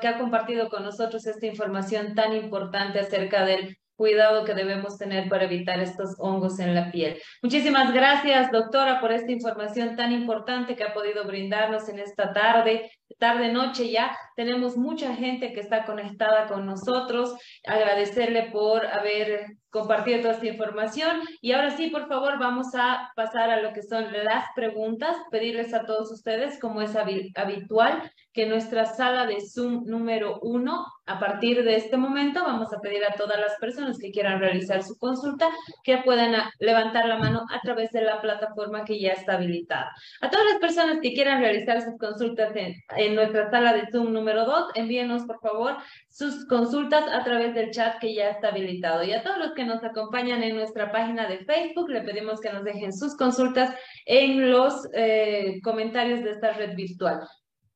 que ha compartido con nosotros esta información tan importante acerca del cuidado que debemos tener para evitar estos hongos en la piel. Muchísimas gracias, doctora, por esta información tan importante que ha podido brindarnos en esta tarde, tarde noche ya. Tenemos mucha gente que está conectada con nosotros. Agradecerle por haber compartido toda esta información. Y ahora sí, por favor, vamos a pasar a lo que son las preguntas. Pedirles a todos ustedes, como es habitual, que nuestra sala de Zoom número uno, a partir de este momento, vamos a pedir a todas las personas que quieran realizar su consulta que puedan levantar la mano a través de la plataforma que ya está habilitada. A todas las personas que quieran realizar sus consultas en, en nuestra sala de Zoom número dos, envíenos por favor sus consultas a través del chat que ya está habilitado. Y a todos los que nos acompañan en nuestra página de Facebook, le pedimos que nos dejen sus consultas en los eh, comentarios de esta red virtual.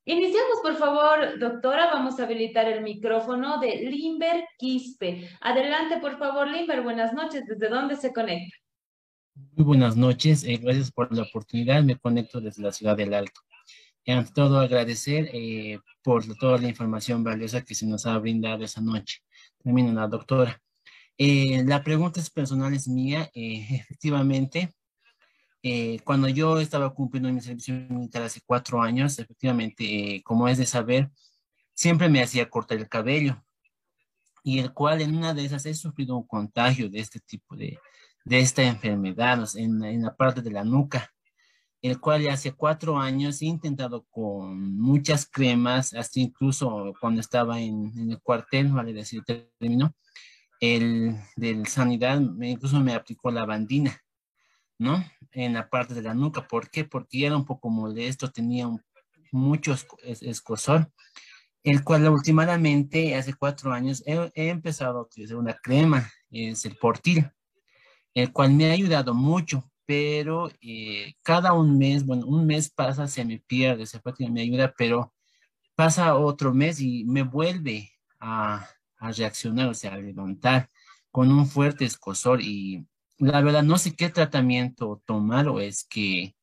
Iniciamos, por favor, doctora. Vamos a habilitar el micrófono de Limber Quispe. Adelante, por favor, Limber. Buenas noches. ¿Desde dónde se conecta? Muy buenas noches. Eh, gracias por la oportunidad. Me conecto desde la ciudad del Alto. Ante todo, agradecer eh, por toda la información valiosa que se nos ha brindado esa noche. También a la doctora. Eh, la pregunta es personal, es mía. efectivamente, eh, cuando yo estaba cumpliendo mi servicio militar hace cuatro años, efectivamente, eh, como es de saber, siempre me hacía cortar el cabello y el cual en una de esas he sufrido un contagio de este tipo de, de esta enfermedad en, en, la parte de la nuca, el cual ya hace cuatro años he intentado con muchas cremas, hasta incluso cuando estaba en, en el cuartel, vale decir, término, el del sanidad, incluso me aplicó la bandina ¿no? En la parte de la nuca. ¿Por qué? Porque era un poco molesto, tenía mucho escosor, el cual últimamente, hace cuatro años, he, empezado a utilizar una crema, es el Portil, el cual me ha ayudado mucho, pero eh, cada un mes, bueno, un mes pasa, se me pierde, se me ayuda, pero pasa otro mes y me vuelve a, a reaccionar, o sea, a levantar con un fuerte escosor y la verdad no sé qué tratamiento tomar o es que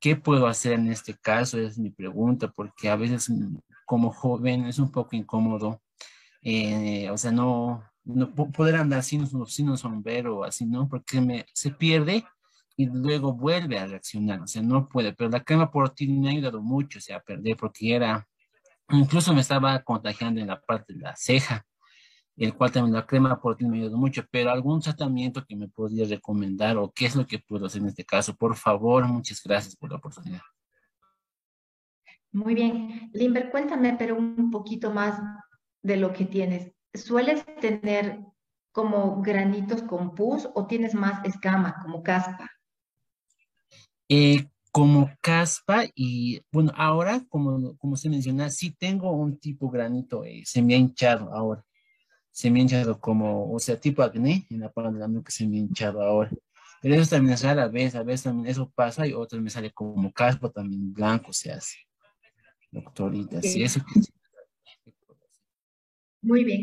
¿qué puedo hacer en este caso? Es mi pregunta, porque a veces mm, como joven es un poco incómodo, eh, o sea, no, no poder andar sin, sin un sombrero, así, ¿no? Porque me, se pierde y luego vuelve a reaccionar, o sea, no puede, pero la crema ti me ha ayudado mucho, o sea, a perder, porque era, incluso me estaba contagiando en la parte de la ceja, el cual también la crema ti me ha ayudado mucho, pero algún tratamiento que me podría recomendar o qué es lo que puedo hacer en este caso, por favor, muchas gracias por la oportunidad. Muy bien, Limber, cuéntame, pero un poquito más de lo que tienes. ¿Sueles tener como granitos con pus o tienes más escama, como caspa? Eh, como caspa y bueno, ahora, como, como se menciona, sí tengo un tipo granito, eh, se me ha hinchado ahora. Se me ha hinchado como, o sea, tipo acné en la palma de la nuca se me ha hinchado ahora. Pero eso también es rara vez, a veces también eso pasa y otras me sale como caspa también blanco se hace. Doctorita, sí, eso Muy bien.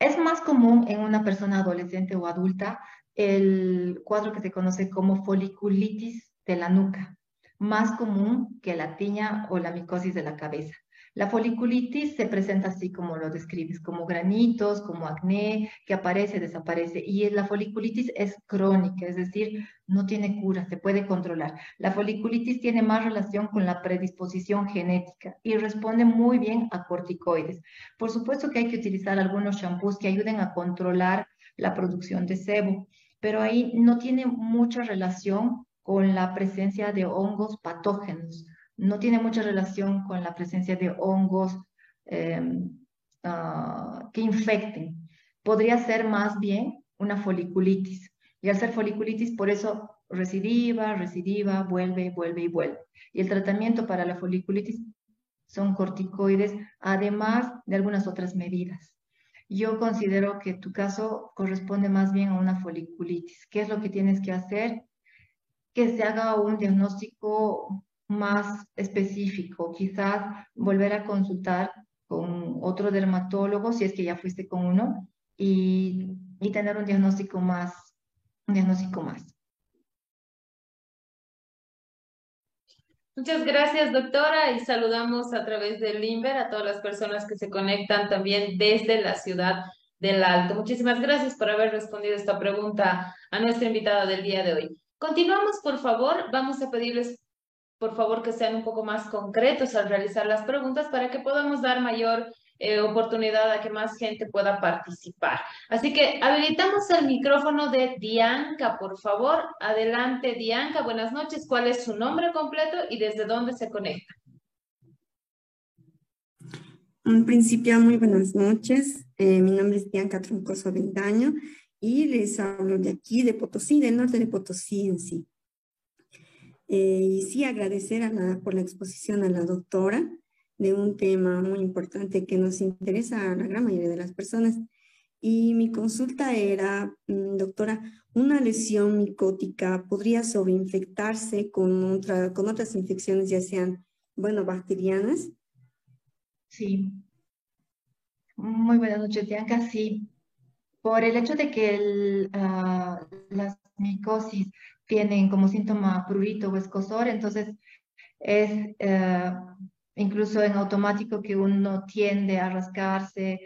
Es más común en una persona adolescente o adulta el cuadro que se conoce como foliculitis de la nuca, más común que la tiña o la micosis de la cabeza. La foliculitis se presenta así como lo describes, como granitos, como acné, que aparece, desaparece. Y la foliculitis es crónica, es decir, no tiene cura, se puede controlar. La foliculitis tiene más relación con la predisposición genética y responde muy bien a corticoides. Por supuesto que hay que utilizar algunos shampoos que ayuden a controlar la producción de sebo, pero ahí no tiene mucha relación con la presencia de hongos patógenos. No tiene mucha relación con la presencia de hongos em, ah, que infecten. Podría ser más bien una foliculitis. Y al ser foliculitis, por eso recidiva, recidiva, vuelve, vuelve y vuelve. Y el tratamiento para la foliculitis son corticoides, además de algunas otras medidas. Yo considero que tu caso corresponde más bien a una foliculitis. ¿Qué es lo que tienes que hacer? Que se haga un diagnóstico más específico, quizás volver a consultar con otro dermatólogo, si es que ya fuiste con uno, y, y tener un diagnóstico más, un diagnóstico más. Muchas gracias, doctora, y saludamos a través del Limber a todas las personas que se conectan también desde la ciudad del Alto. Muchísimas gracias por haber respondido esta pregunta a nuestra invitada del día de hoy. Continuamos, por favor. Vamos a pedirles, por favor, que sean un poco más concretos al realizar las preguntas para que podamos dar mayor eh, oportunidad a que más gente pueda participar. Así que habilitamos el micrófono de Dianca, por favor. Adelante, Dianca. Buenas noches. ¿Cuál es su nombre completo y desde dónde se conecta? En principio, muy buenas noches. Eh, mi nombre es Dianca Troncoso Vendaño y les hablo de aquí, de Potosí, del norte de Potosí en sí. Eh, y sí agradecer a la, por la exposición a la doctora de un tema muy importante que nos interesa a la gran mayoría de las personas. Y mi consulta era, mm, doctora, ¿una lesión micótica podría sobreinfectarse con, otra, con otras infecciones, ya sean, bueno, bacterianas? Sí. Muy buenas noches, Bianca. Sí, por el hecho de que ah, las micosis tienen como síntoma prurito o escosor, entonces es eh, incluso en automático que uno tiende a rascarse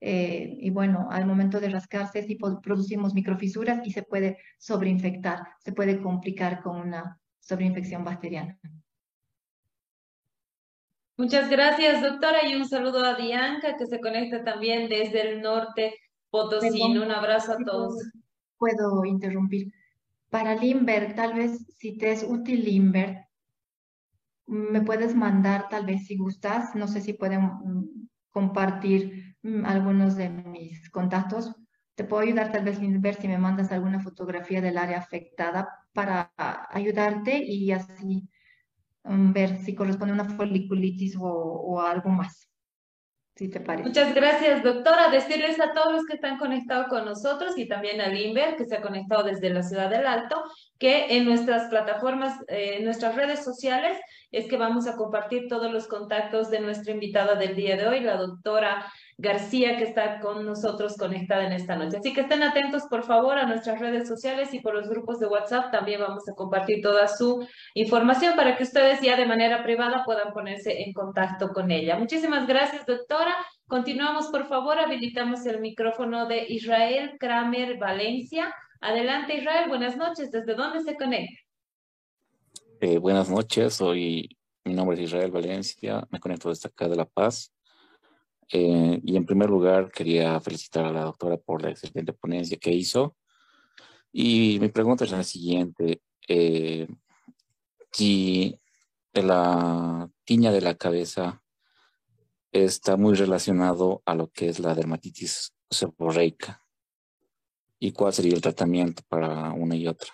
eh, y bueno, al momento de rascarse sí producimos microfisuras y se puede sobreinfectar, se puede complicar con una sobreinfección bacteriana. Muchas gracias, doctora, y un saludo a Dianca, que se conecta también desde el norte Un abrazo a todos. Puedo interrumpir. Para Limber, tal vez si te es útil Limber, me puedes mandar, tal vez si gustas, no sé si pueden mm, compartir mm, algunos de mis contactos. Te puedo ayudar tal vez Limber si me mandas alguna fotografía del área afectada para ayudarte y así mm, ver si corresponde a una foliculitis o algo más Muchas gracias, doctora. Decirles a todos los que están conectados con nosotros y también a Limber, que se ha conectado desde la Ciudad del Alto, que en nuestras plataformas, eh, en nuestras redes sociales, es que vamos a compartir todos los contactos de nuestra invitada del día de hoy, la doctora García, que está con nosotros conectada en esta noche. Así que estén atentos, por favor, a nuestras redes sociales y por los grupos de WhatsApp. También vamos a compartir toda su información para que ustedes ya de manera privada puedan ponerse en contacto con ella. Muchísimas gracias, doctora. Continuamos, por favor. Habilitamos el micrófono de Israel Kramer Valencia. Adelante, Israel. Buenas noches. ¿Desde dónde se conecta? Eh, buenas noches. Soy, mi nombre es Israel Valencia. Me conecto desde acá de La Paz. Eh, y en primer lugar, quería felicitar a la doctora por la excelente ponencia que hizo. Y mi pregunta es la siguiente. Eh, si la tiña de la cabeza está muy relacionado a lo que es la dermatitis seborreica. ¿Y cuál sería el tratamiento para una y otra?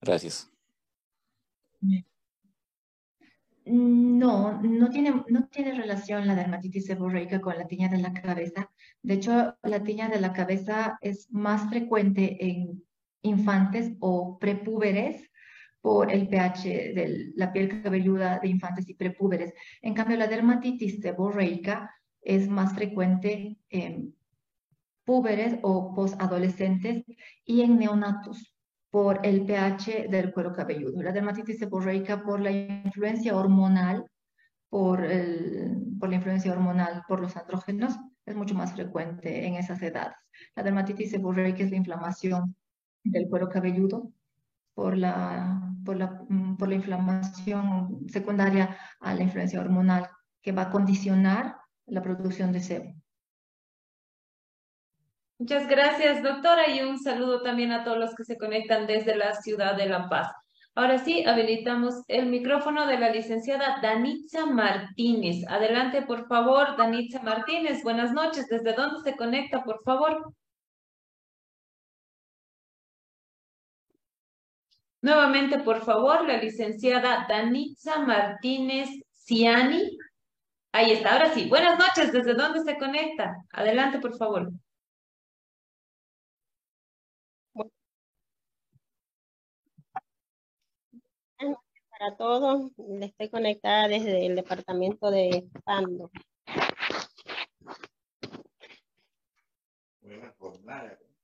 Gracias. No, no tiene, no tiene relación la dermatitis seborreica con la tiña de la cabeza. De hecho, la tiña de la cabeza es más frecuente en infantes o prepúberes por el pH de la piel cabelluda de infantes y prepúberes. En cambio, la dermatitis seborreica es más frecuente en púberes o posadolescentes y en neonatos por el pH del cuero cabelludo. La dermatitis seborreica por la influencia hormonal, por, la influencia hormonal por los andrógenos, es mucho más frecuente en esas edades. La dermatitis seborreica es la inflamación del cuero cabelludo por la, por la, mm, por la inflamación secundaria a la influencia hormonal que va a condicionar la producción de sebo. Muchas gracias, doctora, y un saludo también a todos los que se conectan desde la ciudad de La Paz. Ahora sí, habilitamos el micrófono de la licenciada Danitza Martínez. Adelante, por favor, Danitza Martínez. Buenas noches. ¿Desde dónde se conecta, por favor? Nuevamente, por favor, la licenciada Danitza Martínez Ciani. Ahí está, ahora sí. Buenas noches, ¿desde dónde se conecta? Adelante, por favor. Para todos. Estoy conectada desde el departamento de Pando.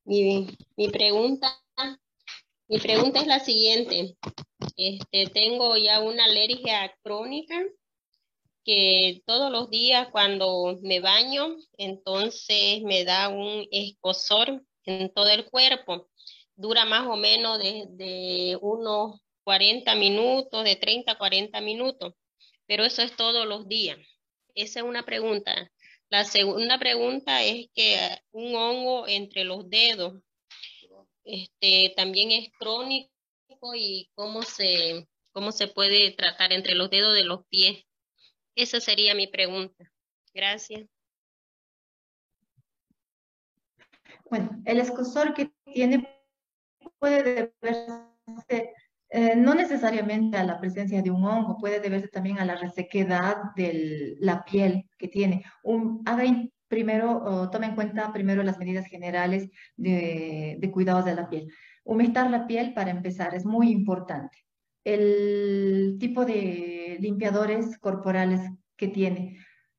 Mi, mi pregunta, mi pregunta es la siguiente. Este, tengo ya una alergia crónica que todos los días cuando me baño, entonces me da un escosor en todo el cuerpo. Dura más o menos desde de unos 40 minutos, de 30 a 40 minutos, pero eso es todos los días. Esa es una pregunta. La segunda pregunta es que un hongo entre los dedos este, también es crónico y cómo se, cómo se puede tratar entre los dedos de los pies. Esa sería mi pregunta. Gracias. Bueno, el escosor que tiene puede deberse eh, no necesariamente a la presencia de un hongo, puede deberse también a la resequedad de la piel que tiene. Un, primero, tome en cuenta primero las medidas generales de, de cuidados de la piel. Humectar la piel para empezar es muy importante. El tipo de limpiadores corporales que tiene.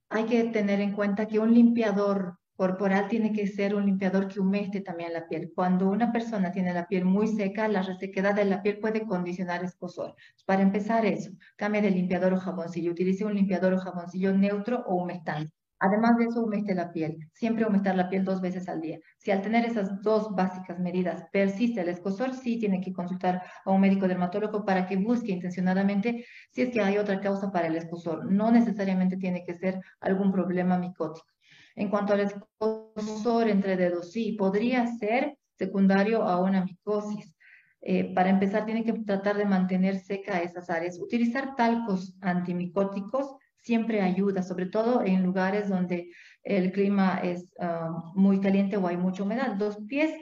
Hay que tener en cuenta que un limpiador corporal tiene que ser un limpiador que humecte también la piel. Cuando una persona tiene la piel muy seca, la resequedad de la piel puede condicionar escosor. Para empezar eso, cambie de limpiador o jaboncillo. Utilice un limpiador o jaboncillo neutro o humectante. Además de eso, humecte la piel. Siempre humectar la piel dos veces al día. Si al tener esas dos básicas medidas persiste el escosor, sí tiene que consultar a un médico dermatólogo para que busque intencionadamente si es que hay otra causa para el escosor. No necesariamente tiene que ser algún problema micótico. En cuanto al escosor entre dedos, sí, podría ser secundario a una micosis. Eh, para empezar, tiene que tratar de mantener seca esas áreas. Utilizar talcos antimicóticos siempre ayuda, sobre todo en lugares donde el clima es ah, muy caliente o hay mucha humedad. Los pies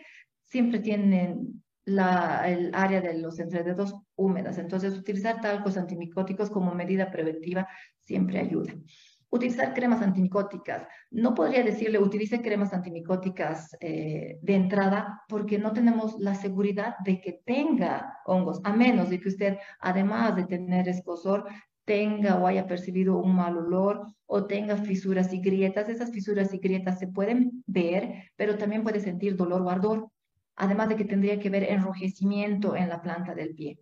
siempre tienen el área de los entrededos húmedas, entonces utilizar talcos antimicóticos como medida preventiva siempre ayuda. Utilizar cremas antimicóticas. No podría decirle utilice cremas antimicóticas eh, de entrada porque no tenemos la seguridad de que tenga hongos, a menos de que usted, además de tener escosor, tenga o haya percibido un mal olor o tenga fisuras y grietas. Esas fisuras y grietas se pueden ver, pero también puede sentir dolor o ardor, además de que tendría que ver enrojecimiento en la planta del pie.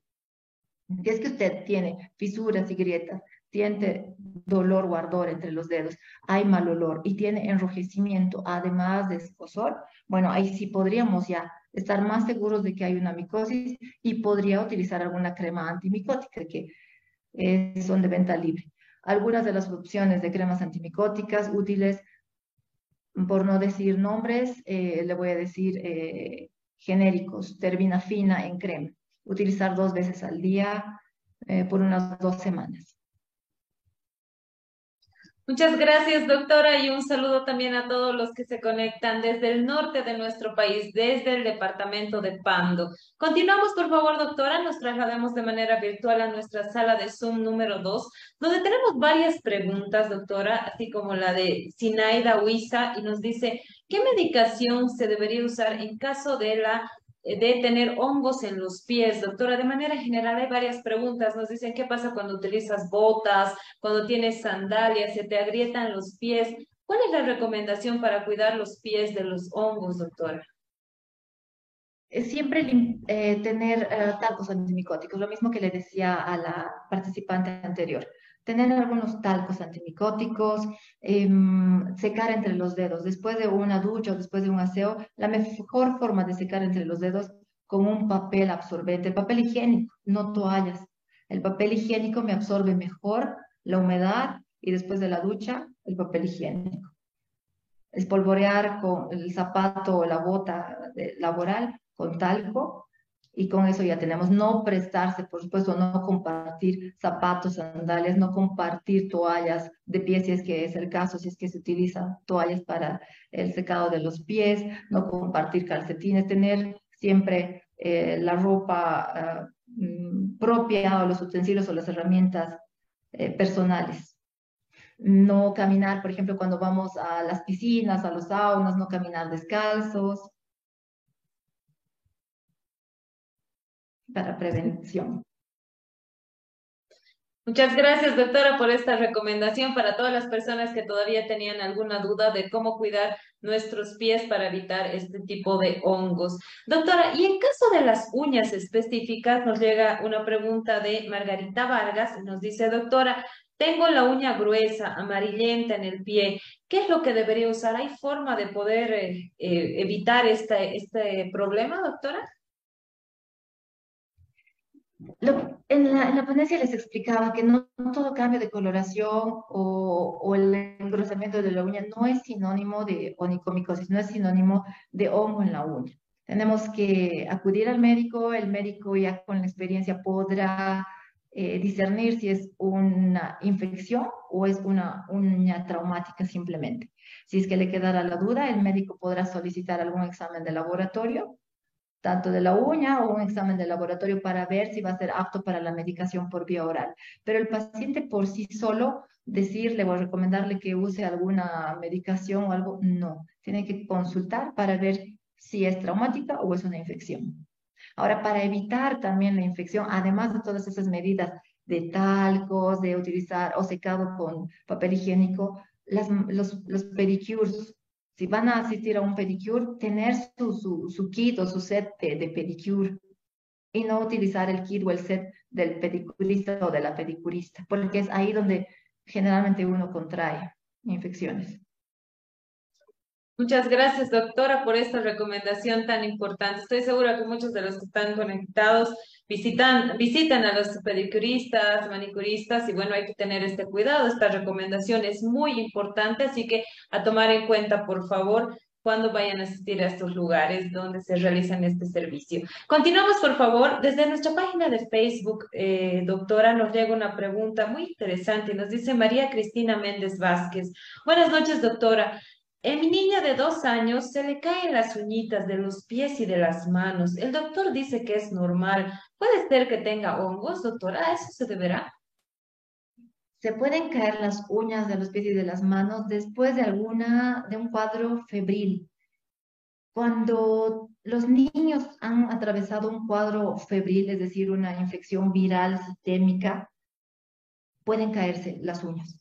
Si es que usted tiene fisuras y grietas, tiene dolor o ardor entre los dedos, hay mal olor y tiene enrojecimiento, además de escosor, bueno, ahí sí podríamos ya estar más seguros de que hay una micosis y podría utilizar alguna crema antimicótica que son de venta libre. Algunas de las opciones de cremas antimicóticas útiles, por no decir nombres, eh, le voy a decir eh, genéricos, terbinafina en crema. Utilizar dos veces al día eh, por unas dos semanas. Muchas gracias, doctora, y un saludo también a todos los que se conectan desde el norte de nuestro país, desde el departamento de Pando. Continuamos, por favor, doctora, nos trasladamos de manera virtual a nuestra sala de Zoom número 2, donde tenemos varias preguntas, doctora, así como la de Sinaida Huiza, y nos dice, ¿qué medicación se debería usar en caso de la de tener hongos en los pies. Doctora, de manera general hay varias preguntas. Nos dicen qué pasa cuando utilizas botas, cuando tienes sandalias, se te agrietan los pies. ¿Cuál es la recomendación para cuidar los pies de los hongos, doctora? Siempre eh, tener eh, talcos antimicóticos, lo mismo que le decía a la participante anterior tener algunos talcos antimicóticos, em, secar entre los dedos. Después de una ducha o después de un aseo, la mejor forma de secar entre los dedos con un papel absorbente, el papel higiénico, no toallas. El papel higiénico me absorbe mejor la humedad y después de la ducha, el papel higiénico. Espolvorear con el zapato o la bota laboral con talco y con eso ya tenemos no prestarse, por supuesto, no compartir zapatos, sandalias, no compartir toallas de pies si es que es el caso, si es que se utilizan toallas para el secado de los pies, no compartir calcetines, tener siempre eh, la ropa ah, mm, propia o los utensilios o las herramientas eh, personales. No caminar, por ejemplo, cuando vamos a las piscinas, a los saunas, no caminar descalzos, para prevención. Muchas gracias, doctora, por esta recomendación para todas las personas que todavía tenían alguna duda de cómo cuidar nuestros pies para evitar este tipo de hongos. Doctora, y en caso de las uñas específicas, nos llega una pregunta de Margarita Vargas, nos dice, doctora, tengo la uña gruesa, amarillenta en el pie. ¿Qué es lo que debería usar? ¿Hay forma de poder eh, eh, evitar este, este problema, doctora? En, la, en, la, ponencia les explicaba que no, todo cambio de coloración o, o, el engrosamiento de la uña no es sinónimo de onicomicosis, no es sinónimo de hongo en la uña. Tenemos que acudir al médico, el médico ya con la experiencia podrá eh, discernir si es una infección o es una uña traumática simplemente. Si es que le quedara la duda, el médico podrá solicitar algún examen de laboratorio tanto de la uña o un examen de laboratorio para ver si va a ser apto para la medicación por vía oral. Pero el paciente por sí solo, decirle o recomendarle que use alguna medicación o algo, no. Tiene que consultar para ver si es traumática o es una infección. Ahora, para evitar también la infección, además de todas esas medidas de talcos, de utilizar o secado con papel higiénico, las, los, los si van a asistir a un pedicure, tener su, su, su kit o su set de, pedicure y no utilizar el kit o el set del pedicurista o de la pedicurista, porque es ahí donde generalmente uno contrae infecciones. Muchas gracias, doctora, por esta recomendación tan importante. Estoy segura que muchos de los que están conectados visitan, visitan a los pedicuristas, manicuristas y bueno, hay que tener este cuidado. Esta recomendación es muy importante, así que a tomar en cuenta, por favor, cuando vayan a asistir a estos lugares donde se realizan este servicio. Continuamos, por favor. Desde nuestra página de Facebook, eh, doctora, nos llega una pregunta muy interesante. Nos dice María Cristina Méndez Vázquez. Buenas noches, doctora. En mi niña de dos años se le caen las uñitas de los pies y de las manos. El doctor dice que es normal. ¿Puede ser que tenga hongos, doctora? ¿Eso se deberá? Se pueden caer las uñas de los pies y de las manos después de alguna, de un cuadro febril. Cuando los niños han atravesado un cuadro febril, es decir, una infección viral sistémica, pueden caerse las uñas.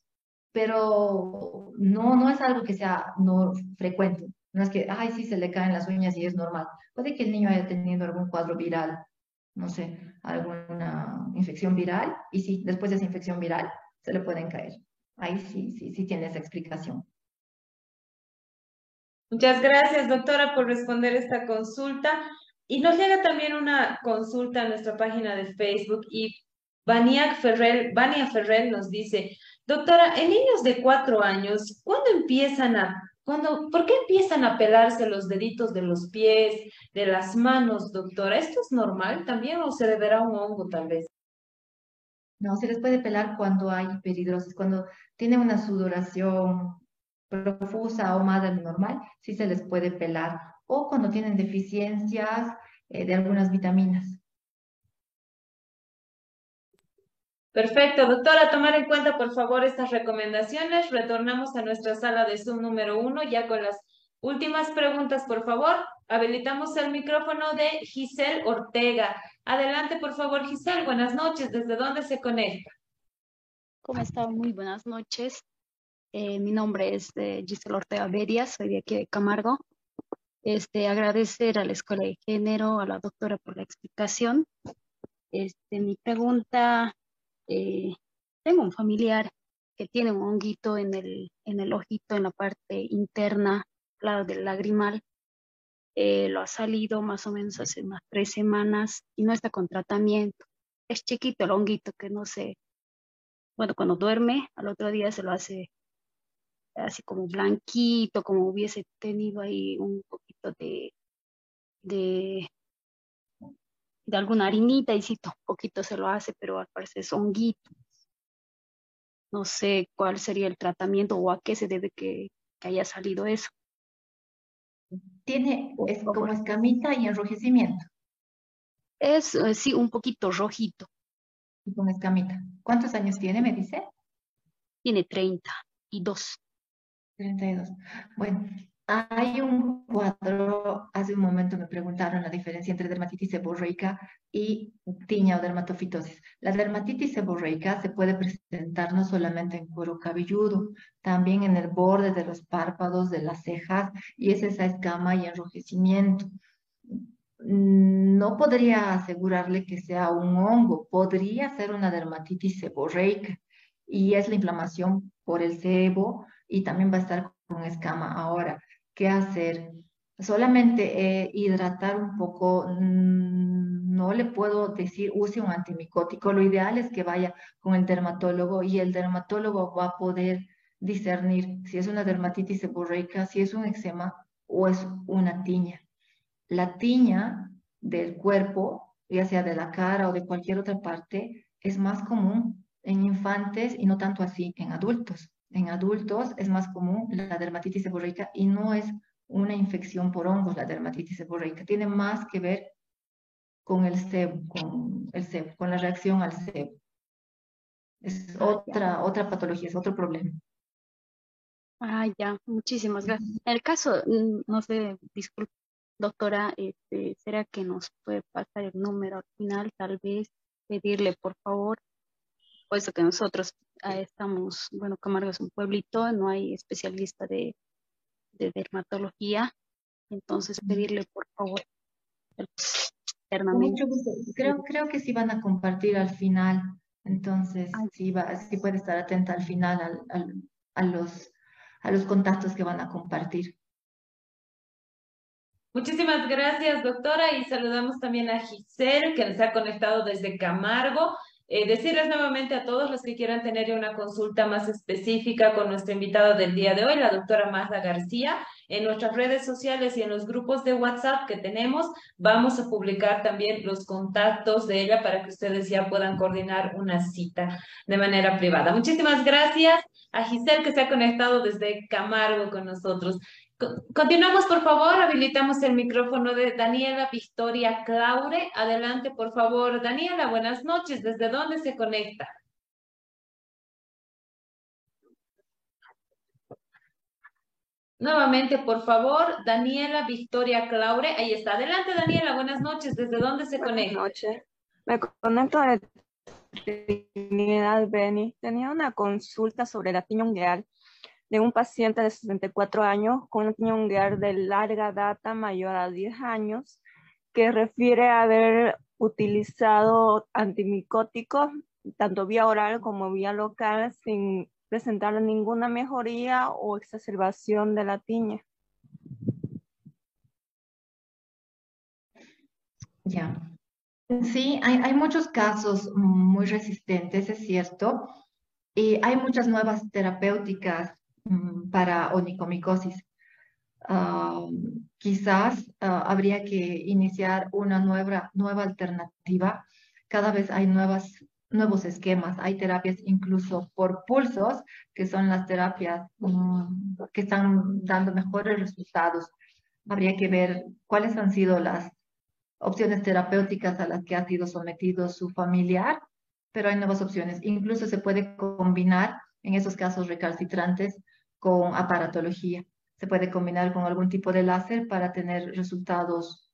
Pero no, no es algo que sea no frecuente. No es que, ay, sí, se le caen las uñas y es normal. Puede que el niño haya tenido algún cuadro viral, no sé, alguna infección viral, y sí, después de esa infección viral se le pueden caer. Ahí sí, sí, sí tiene esa explicación. Muchas gracias, doctora, por responder esta consulta. Y nos llega también una consulta a nuestra página de Facebook y Vania Ferrer, Vania Ferrer nos dice, doctora, en niños de cuatro años, ¿cuándo empiezan a, cuando, por qué empiezan a pelarse los deditos de los pies, de las manos, doctora? ¿Esto es normal también o se deberá un hongo tal vez? No, se les puede pelar cuando hay hiperhidrosis, cuando tienen una sudoración profusa o más de lo normal, sí se les puede pelar. O cuando tienen deficiencias eh, de algunas vitaminas. Perfecto, doctora, tomar en cuenta por favor estas recomendaciones. Retornamos a nuestra sala de Zoom número uno ya con las últimas preguntas, por favor. Habilitamos el micrófono de Giselle Ortega. Adelante, por favor, Giselle. Buenas noches. ¿Desde dónde se conecta? ¿Cómo está? Muy buenas noches. Eh, mi nombre es eh, Gisela Ortega Beria, soy de aquí de Camargo. Este, agradecer a la Escuela de Género, a la doctora por la explicación. Este, mi pregunta, eh, tengo un familiar que tiene un honguito en el, en el ojito, en la parte interna, al lado del lagrimal. lo ha salido más o menos hace unas tres semanas y no está con tratamiento. Es chiquito el honguito que no sé, bueno, cuando duerme, al otro día se lo hace así como blanquito, como hubiese tenido ahí un poquito de, de, de alguna harinita y sí, un poquito se lo hace, pero al parecer es honguito. No sé cuál sería el tratamiento o a qué se debe que, haya salido eso. Tiene es como escamita y enrojecimiento. Es, eh, sí, un poquito rojito. Y con escamita. ¿Cuántos años tiene, me dice? Tiene 32. 32. Bueno, hay un cuadro, hace un momento me preguntaron la diferencia entre dermatitis seborreica y tiña o dermatofitosis. La dermatitis seborreica se puede presentar no solamente en cuero cabelludo, también en el borde de los párpados, de las cejas, y es esa escama y enrojecimiento. No podría asegurarle que sea un hongo, podría ser una dermatitis seborreica, y es la inflamación por el sebo, y también va a estar con escama. Ahora, ¿qué hacer? Solamente eh, hidratar un poco, mm, no le puedo decir use un antimicótico. Lo ideal es que vaya con el dermatólogo y el dermatólogo va a poder discernir si es una dermatitis seborreica, si es un eczema o es una tiña. La tiña del cuerpo, ya sea de la cara o de cualquier otra parte, es más común en infantes y no tanto así en adultos. En adultos es más común la dermatitis seborreica y no es una infección por hongos la dermatitis seborreica. Tiene más que ver con el sebo, con el sebo, con la reacción al sebo. Es ah, otra, otra patología, es otro problema. Ah, ya, muchísimas gracias. En el caso, mm, no sé, disculpe, doctora, este, ¿será que nos puede pasar el número al final? Tal vez pedirle, por favor, puesto que nosotros ah, estamos, bueno, Camargo es un pueblito, no hay especialista de, dermatología, entonces pedirle por favor internamente. Creo, creo que sí van a compartir al final, entonces sí, va, sí puede estar atenta al final a, los, a los contactos que van a compartir. Muchísimas gracias, doctora, y saludamos también a Giselle, que nos ha conectado desde Camargo. Eh, decirles nuevamente a todos los que quieran tener una consulta más específica con nuestra invitada del día de hoy, la doctora Magda García, en nuestras redes sociales y en los grupos de WhatsApp que tenemos, vamos a publicar también los contactos de ella para que ustedes ya puedan coordinar una cita de manera privada. Muchísimas gracias a Giselle que se ha conectado desde Camargo con nosotros. Continuamos, por favor. Habilitamos el micrófono de Daniela Victoria Claure. Adelante, por favor. Daniela, buenas noches. ¿Desde dónde se conecta? Nuevamente, por favor, Daniela Victoria Claure. Ahí está. Adelante, Daniela. Buenas noches. ¿Desde dónde se conecta? Buenas noches. Me conecto de Trinidad Beni. Tenía una consulta sobre la tiña ungueal de un paciente de 64 años con una ungueal de larga data mayor a 10 años que refiere a haber utilizado antimicóticos tanto vía oral como vía local sin presentar ninguna mejoría o exacerbación de la tiña. Ya. Sí, hay, muchos casos muy resistentes, es cierto, y hay muchas nuevas terapéuticas para onicomicosis. Ah, quizás ah, habría que iniciar una nueva, nueva alternativa. Cada vez hay nuevas, nuevos esquemas, hay terapias incluso por pulsos, que son las terapias mm, que están dando mejores resultados. Habría que ver cuáles han sido las opciones terapéuticas a las que ha sido sometido su familiar, pero hay nuevas opciones. Incluso se puede combinar en esos casos recalcitrantes con aparatología. Se puede combinar con algún tipo de láser para tener resultados,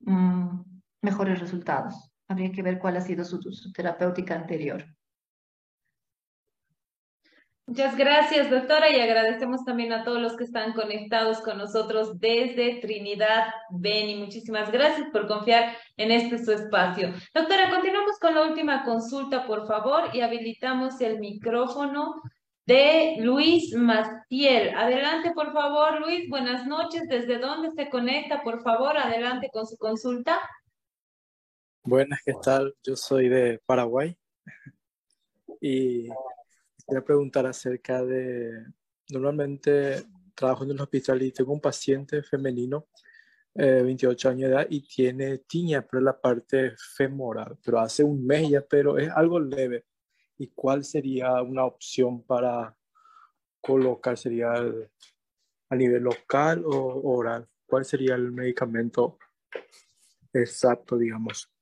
mm, mejores resultados. Habría que ver cuál ha sido su terapéutica anterior. Muchas gracias, doctora, y agradecemos también a todos los que están conectados con nosotros desde Trinidad Beni. Muchísimas gracias por confiar en este su espacio. Doctora, continuamos con la última consulta, por favor, y habilitamos el micrófono de Luis Mastiel. Adelante, por favor, Luis. Buenas noches. ¿Desde dónde se conecta? Por favor, adelante con su consulta. Buenas, ¿qué tal? Yo soy de Paraguay y Quería preguntar acerca de, normalmente trabajo en un hospital y tengo un paciente femenino, eh, 28 años de edad, y tiene tiña por la parte femoral, pero hace un mes ya, pero es algo leve. ¿Y cuál sería una opción para colocar? ¿Sería a nivel local o oral? ¿Cuál sería el medicamento exacto, digamos?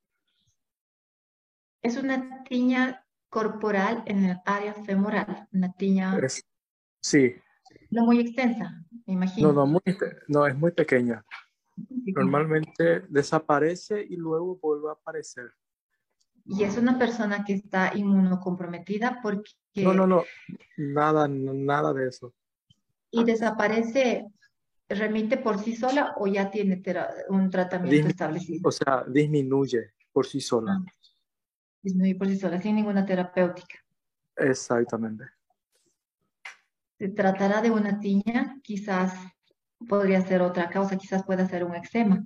Es una tiña corporal en el área femoral, una tiña sí. no muy extensa, me imagino. No, no, no es muy pequeña. Normalmente desaparece y luego vuelve a aparecer. Y es una persona que está inmunocomprometida porque... No, no, no, nada, nada de eso. ¿Y desaparece, remite por sí sola o ya tiene un tratamiento establecido? O sea, disminuye por sí sola. Ah disminuir por sí sola, sin ninguna terapéutica. Exactamente. Se tratará de una tiña, quizás podría ser otra causa, quizás pueda ser un eczema.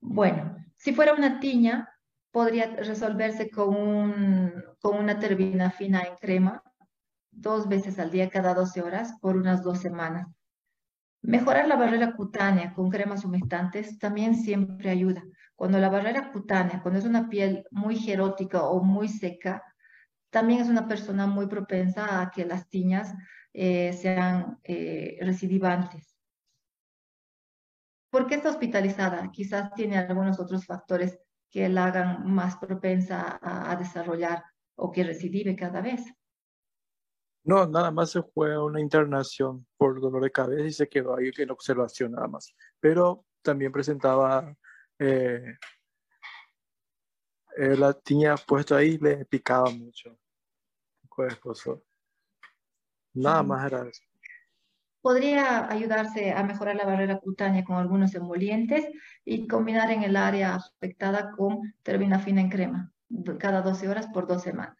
Bueno, si fuera una tiña, podría resolverse con, un, con una terbinafina en crema dos veces al día cada 12 horas por unas dos semanas. Mejorar la barrera cutánea con cremas humectantes también siempre ayuda. Cuando la barrera cutánea, cuando es una piel muy gerótica o muy seca, también es una persona muy propensa a que las tiñas eh, sean eh, recidivantes. ¿Por qué está hospitalizada? Quizás tiene algunos otros factores que la hagan más propensa a, desarrollar o que recidive cada vez. No, nada más se fue a una internación por dolor de cabeza y se quedó ahí en observación nada más. Pero también presentaba eh, eh, la tenía puesto ahí le picaba mucho. Nada más era eso. Podría ayudarse a mejorar la barrera cutánea con algunos emolientes y combinar en el área afectada con terbinafina en crema cada 12 horas por dos semanas.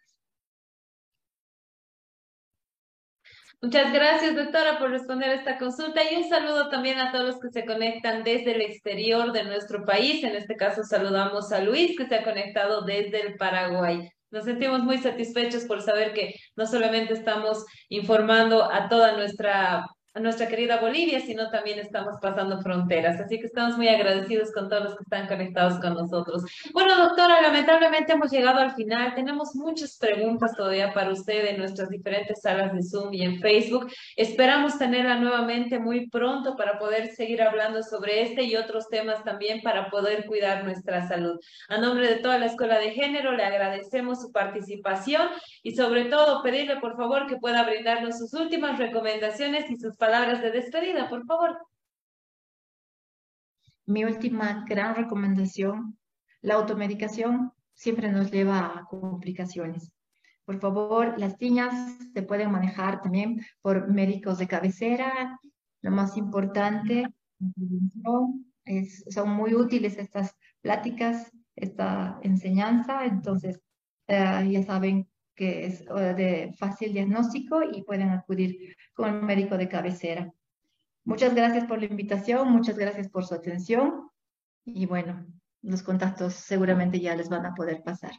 Muchas gracias, doctora, por responder a esta consulta y un saludo también a todos los que se conectan desde el exterior de nuestro país. En este caso, saludamos a Luis, que se ha conectado desde el Paraguay. Nos sentimos muy satisfechos por saber que no solamente estamos informando a toda nuestra a nuestra querida Bolivia, sino también estamos pasando fronteras. Así que estamos muy agradecidos con todos los que están conectados con nosotros. Bueno, doctora, lamentablemente hemos llegado al final. Tenemos muchas preguntas todavía para usted en nuestras diferentes salas de Zoom y en Facebook. Esperamos tenerla nuevamente muy pronto para poder seguir hablando sobre este y otros temas también para poder cuidar nuestra salud. A nombre de toda la Escuela de Género, le agradecemos su participación y sobre todo pedirle por favor que pueda brindarnos sus últimas recomendaciones y sus palabras de despedida, por favor. Mi última gran recomendación, la automedicación siempre nos lleva a complicaciones. Por favor, las niñas se pueden manejar también por médicos de cabecera. Lo más importante son muy útiles estas pláticas, esta enseñanza, entonces eh, ya saben que es de fácil diagnóstico y pueden acudir con un médico de cabecera. Muchas gracias por la invitación, muchas gracias por su atención y bueno, los contactos seguramente ya les van a poder pasar.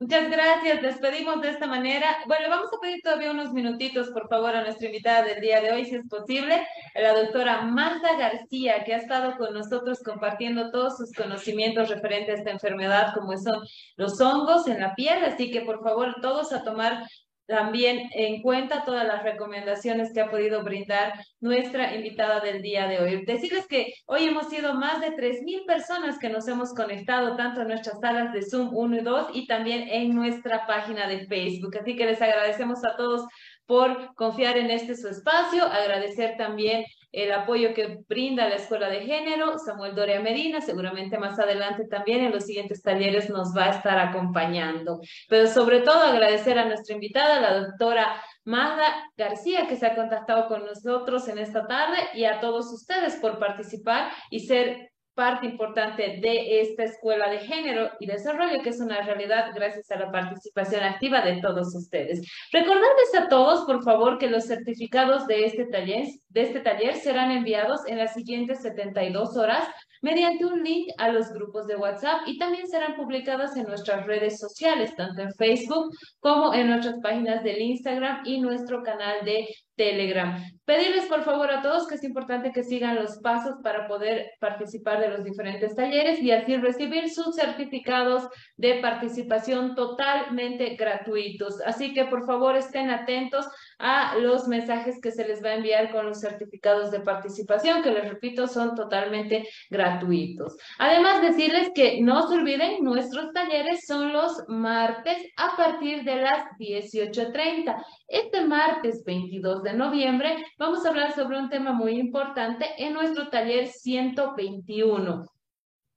Muchas gracias, despedimos de esta manera. Bueno, vamos a pedir todavía unos minutitos, por favor, a nuestra invitada del día de hoy, si es posible, a la doctora Magda García, que ha estado con nosotros compartiendo todos sus conocimientos referentes a esta enfermedad, como son los hongos en la piel. Así que, por favor, todos a tomar también en cuenta todas las recomendaciones que ha podido brindar nuestra invitada del día de hoy. Decirles que hoy hemos sido más de 3.000 personas que nos hemos conectado tanto en nuestras salas de Zoom 1 y 2 y también en nuestra página de Facebook. Así que les agradecemos a todos por confiar en este su espacio, agradecer también el apoyo que brinda la Escuela de Género, Samuel Doria Medina, seguramente más adelante también en los siguientes talleres nos va a estar acompañando. Pero sobre todo agradecer a nuestra invitada, la doctora Magda García, que se ha contactado con nosotros en esta tarde, y a todos ustedes por participar y ser parte importante de esta escuela de género y desarrollo, que es una realidad gracias a la participación activa de todos ustedes. Recordarles a todos, por favor, que los certificados de este taller, de este taller serán enviados en las siguientes 72 horas mediante un link a los grupos de WhatsApp y también serán publicadas en nuestras redes sociales, tanto en Facebook como en nuestras páginas del Instagram y nuestro canal de Telegram. Pedirles por favor a todos que es importante que sigan los pasos para poder participar de los diferentes talleres y así recibir sus certificados de participación totalmente gratuitos. Así que por favor estén atentos a los mensajes que se les va a enviar con los certificados de participación, que les repito, son totalmente gratuitos. Además, decirles que no se olviden, nuestros talleres son los martes a partir de las 18.30. Este martes 22 de noviembre vamos a hablar sobre un tema muy importante en nuestro taller 121.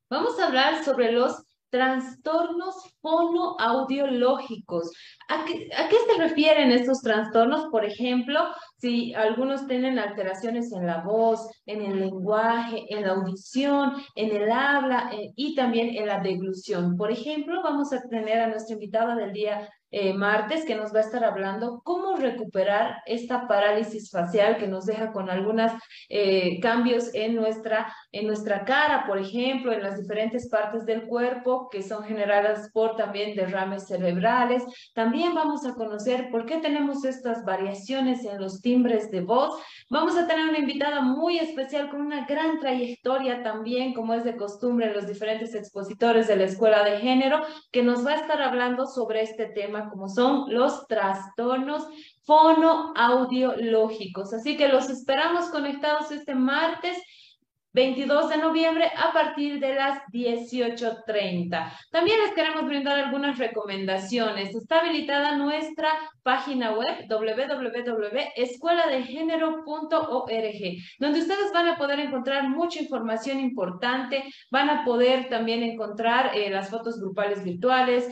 Vamos a hablar sobre los trastornos fonoaudiológicos. ¿A qué, ¿A qué se refieren estos trastornos? Por ejemplo, si algunos tienen alteraciones en la voz, en el lenguaje, en la audición, en el habla eh, y también en la deglución. Por ejemplo, vamos a tener a nuestra invitada del día eh, martes que nos va a estar hablando cómo recuperar esta parálisis facial que nos deja con algunos eh, cambios en nuestra, en nuestra cara, por ejemplo, en las diferentes partes del cuerpo que son generadas por también derrames cerebrales. También vamos a conocer por qué tenemos estas variaciones en los timbres de voz. Vamos a tener una invitada muy especial con una gran trayectoria también, como es de costumbre los diferentes expositores de la Escuela de Género, que nos va a estar hablando sobre este tema como son los trastornos fonoaudiológicos. Así que los esperamos conectados este martes 22 de noviembre a partir de las 18.30. También les queremos brindar algunas recomendaciones. Está habilitada nuestra página web www.escueladegénero.org, donde ustedes van a poder encontrar mucha información importante, van a poder también encontrar eh, las fotos grupales virtuales,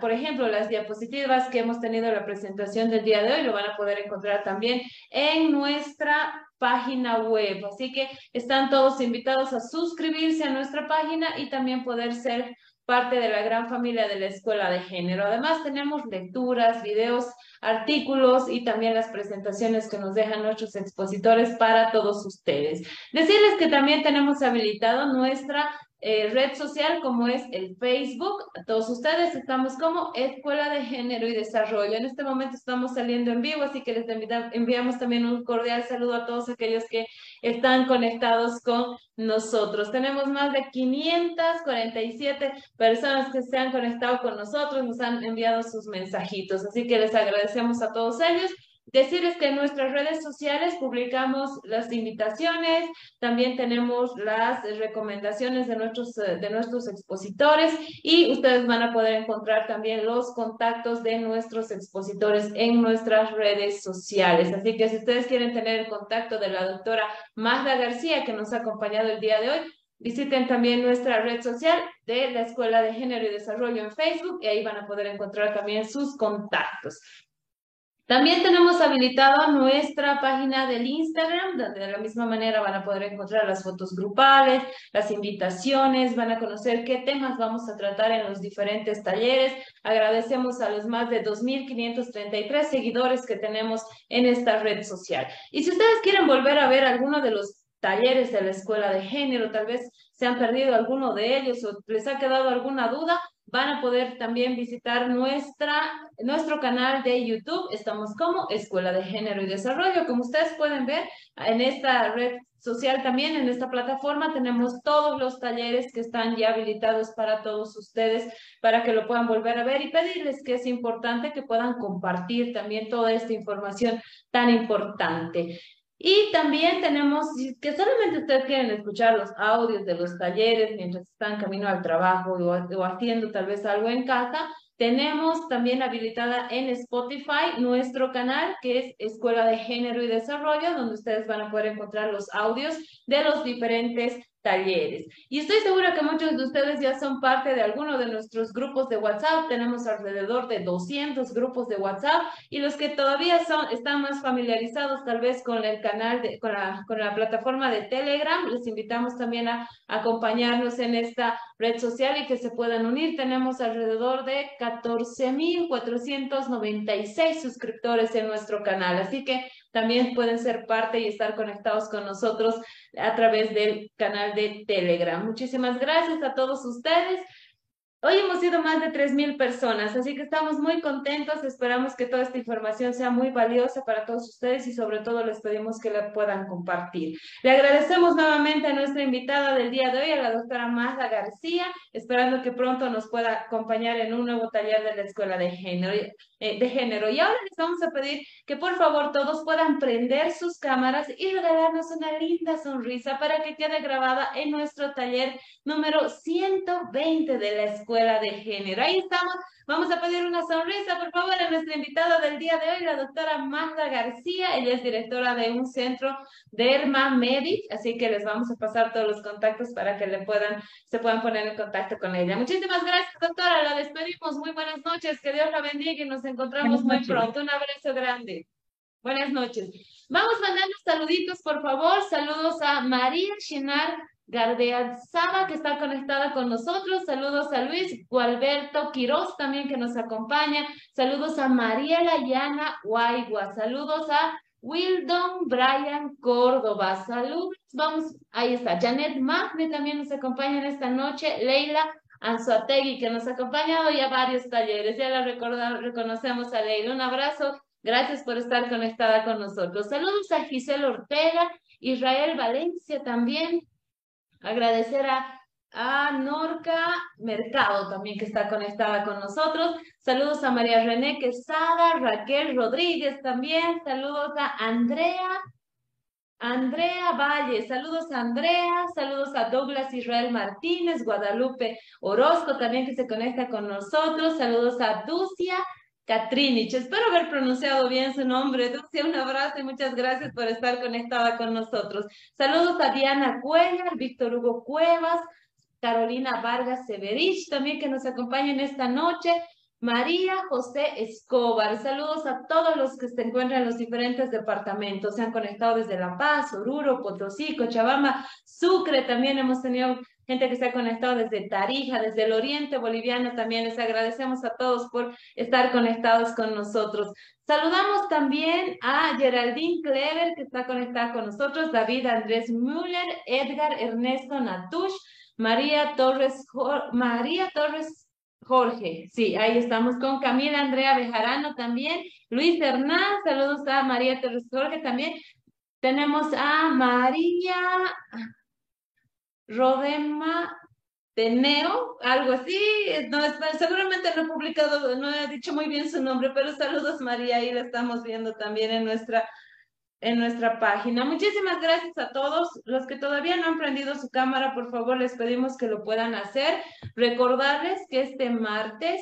por ejemplo, las diapositivas que hemos tenido en la presentación del día de hoy, lo van a poder encontrar también en nuestra página web. Así que están todos invitados a suscribirse a nuestra página y también poder ser parte de la gran familia de la Escuela de Género. Además, tenemos lecturas, videos, artículos y también las presentaciones que nos dejan nuestros expositores para todos ustedes. Decirles que también tenemos habilitado nuestra eh, red social como es el Facebook. Todos ustedes estamos como Escuela de Género y Desarrollo. En este momento estamos saliendo en vivo, así que les enviamos también un cordial saludo a todos aquellos que están conectados con nosotros. Tenemos más de 547 personas que se han conectado con nosotros, nos han enviado sus mensajitos, así que les agradecemos a todos ellos. Decirles que en nuestras redes sociales publicamos las invitaciones, también tenemos las recomendaciones de nuestros, de nuestros expositores y ustedes van a poder encontrar también los contactos de nuestros expositores en nuestras redes sociales. Así que si ustedes quieren tener el contacto de la doctora Magda García, que nos ha acompañado el día de hoy, Visiten también nuestra red social de la Escuela de Género y Desarrollo en Facebook y ahí van a poder encontrar también sus contactos. También tenemos habilitado nuestra página del Instagram, donde de la misma manera van a poder encontrar las fotos grupales, las invitaciones, van a conocer qué temas vamos a tratar en los diferentes talleres. Agradecemos a los más de 2.533 seguidores que tenemos en esta red social. Y si ustedes quieren volver a ver alguno de los talleres de la escuela de género, tal vez se han perdido alguno de ellos o les ha quedado alguna duda, van a poder también visitar nuestra, nuestro canal de YouTube. Estamos como Escuela de Género y Desarrollo. Como ustedes pueden ver, en esta red social también, en esta plataforma, tenemos todos los talleres que están ya habilitados para todos ustedes, para que lo puedan volver a ver y pedirles que es importante que puedan compartir también toda esta información tan importante. Y también tenemos, que solamente ustedes quieren escuchar los audios de los talleres mientras están camino al trabajo o, o haciendo tal vez algo en casa, tenemos también habilitada en Spotify nuestro canal que es Escuela de Género y Desarrollo, donde ustedes van a poder encontrar los audios de los diferentes talleres. Y estoy segura que muchos de ustedes ya son parte de alguno de nuestros grupos de WhatsApp. Tenemos alrededor de 200 grupos de WhatsApp y los que todavía son, están más familiarizados tal vez con el canal, de, con, la, con la plataforma de Telegram, les invitamos también a acompañarnos en esta red social y que se puedan unir. Tenemos alrededor de 14.496 suscriptores en nuestro canal. Así que también pueden ser parte y estar conectados con nosotros a través del canal de Telegram. Muchísimas gracias a todos ustedes. Hoy hemos sido más de 3.000 personas, así que estamos muy contentos. Esperamos que toda esta información sea muy valiosa para todos ustedes y sobre todo les pedimos que la puedan compartir. Le agradecemos nuevamente a nuestra invitada del día de hoy, a la doctora Magda García, esperando que pronto nos pueda acompañar en un nuevo taller de la Escuela de Género. Eh, de género. Y ahora les vamos a pedir que por favor todos puedan prender sus cámaras y regalarnos una linda sonrisa para que quede grabada en nuestro taller número 120 de la Escuela de Género. Ahí estamos Vamos a pedir una sonrisa, por favor, a nuestra invitada del día de hoy, la doctora Magda García. Ella es directora de un centro de Herma Medic, así que les vamos a pasar todos los contactos para que le puedan, se puedan poner en contacto con ella. Muchísimas gracias, doctora. La despedimos. Muy buenas noches. Que Dios la bendiga y nos encontramos muy pronto. Un abrazo grande. Buenas noches. Vamos mandando saluditos, por favor. Saludos a María Chinar Gardea Saba, que está conectada con nosotros. Saludos a Luis Gualberto Quiroz, también que nos acompaña. Saludos a Mariela Yana Guaigua. Saludos a Wildon Brian Córdoba. Saludos. Vamos, ahí está. Janet Magne también nos acompaña en esta noche. Leila Anzuategui, que nos ha acompañado ya varios talleres. Ya la reconocemos a Leila. Un abrazo. Gracias por estar conectada con nosotros. Saludos a Giselle Ortega, Israel Valencia también, Agradecer a, Norca Mercado también que está conectada con nosotros. Saludos a María René Quesada, Raquel Rodríguez también. Saludos a Andrea. Andrea Valle, saludos a Andrea, saludos a Douglas Israel Martínez, Guadalupe Orozco también que se conecta con nosotros, saludos a Ducia, Catrinich. Espero haber pronunciado bien su nombre. Dulce, un abrazo y muchas gracias por estar conectada con nosotros. Saludos a Diana Cuellar, Víctor Hugo Cuevas, Carolina Vargas Severich también que nos acompañan esta noche. María José Escobar. Saludos a todos los que se encuentran en los diferentes departamentos. Se han conectado desde La Paz, Oruro, Potosí, Cochabamba, Sucre. También hemos tenido gente que se ha conectado desde Tarija, desde el oriente boliviano también. Les agradecemos a todos por estar conectados con nosotros. Saludamos también a Geraldine Clever, que está conectada con nosotros, David Andrés Müller, Edgar Ernesto Natush, María Torres, María Torres Jorge, sí, ahí estamos con Camila Andrea Bejarano también, Luis Hernán, saludos a María Torres Jorge también. Tenemos a María, Rodema Teneo, algo así, no, seguramente no he publicado, no he dicho muy bien su nombre, pero saludos María, ahí la estamos viendo también en nuestra, en nuestra página. Muchísimas gracias a todos. Los que todavía no han prendido su cámara, por favor, les pedimos que lo puedan hacer. Recordarles que este martes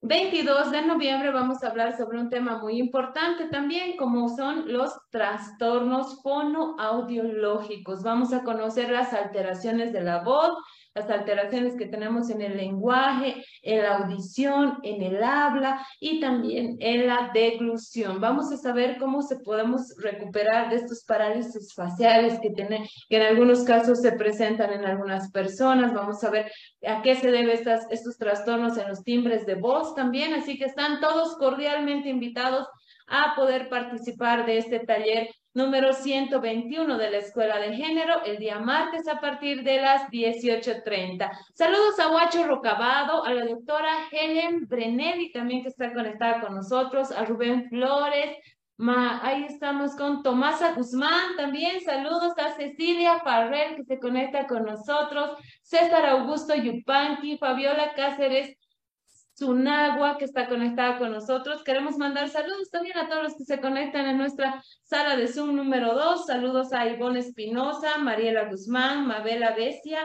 22 de noviembre vamos a hablar sobre un tema muy importante también, como son los trastornos fonoaudiológicos. Vamos a conocer las alteraciones de la voz, las alteraciones que tenemos en el lenguaje, en la audición, en el habla y también en la deglución. Vamos a saber cómo se podemos recuperar de estos parálisis faciales que, tienen, que en algunos casos se presentan en algunas personas. Vamos a ver a qué se deben estos trastornos en los timbres de voz también. Así que están todos cordialmente invitados a poder participar de este taller número 121 de la Escuela de Género el día martes a partir de las 18.30. Saludos a Huacho Rocabado, a la doctora Helen Brenelli también que está conectada con nosotros, a Rubén Flores, ahí estamos con Tomasa Guzmán también. Saludos a Cecilia Farrell que se conecta con nosotros. César Augusto Yupanqui, Fabiola Cáceres Sunagua, que está conectada con nosotros. Queremos mandar saludos también a todos los que se conectan en nuestra sala de Zoom número 2. Saludos a Ivonne Espinosa, Mariela Guzmán, Mabela Besia,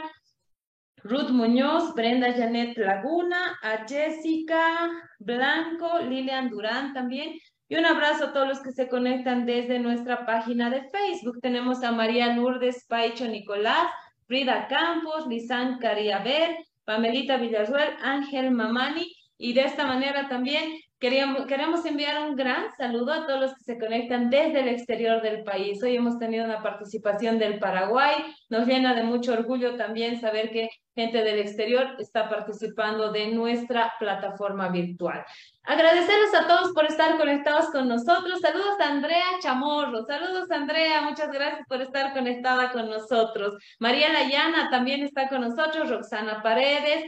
Ruth Muñoz, Brenda Janet Laguna, a Jessica Blanco, Lilian Durán también. Y un abrazo a todos los que se conectan desde nuestra página de Facebook. Tenemos a María Lourdes Paicho Nicolás, Frida Campos, Lisan Cariaber, Pamelita Villarruel, Ángel Mamani y de esta manera también queríamos, queremos enviar un gran saludo a todos los que se conectan desde el exterior del país. Hoy hemos tenido una participación del Paraguay. Nos llena de mucho orgullo también saber que gente del exterior está participando de nuestra plataforma virtual. Agradecerles a todos por estar conectados con nosotros. Saludos a Andrea Chamorro. Saludos Andrea, muchas gracias por estar conectada con nosotros. María Layana también está con nosotros. Roxana Paredes,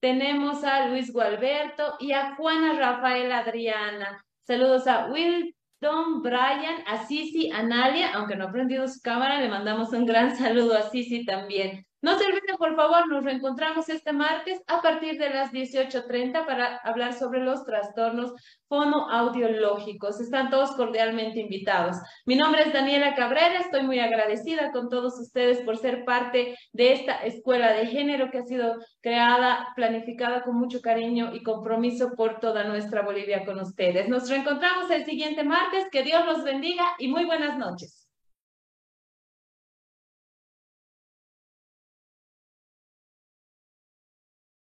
tenemos a Luis Gualberto y a Juana Rafael Adriana. Saludos a Wilton Brian, a Sisi Analia, aunque no ha prendido su cámara, le mandamos un gran saludo a Sisi también. No se olviden, por favor, nos reencontramos este martes a partir de las 18.30 para hablar sobre los trastornos fonoaudiológicos. Están todos cordialmente invitados. Mi nombre es Daniela Cabrera, estoy muy agradecida con todos ustedes por ser parte de esta escuela de género que ha sido creada, planificada con mucho cariño y compromiso por toda nuestra Bolivia con ustedes. Nos reencontramos el siguiente martes, que Dios los bendiga y muy buenas noches.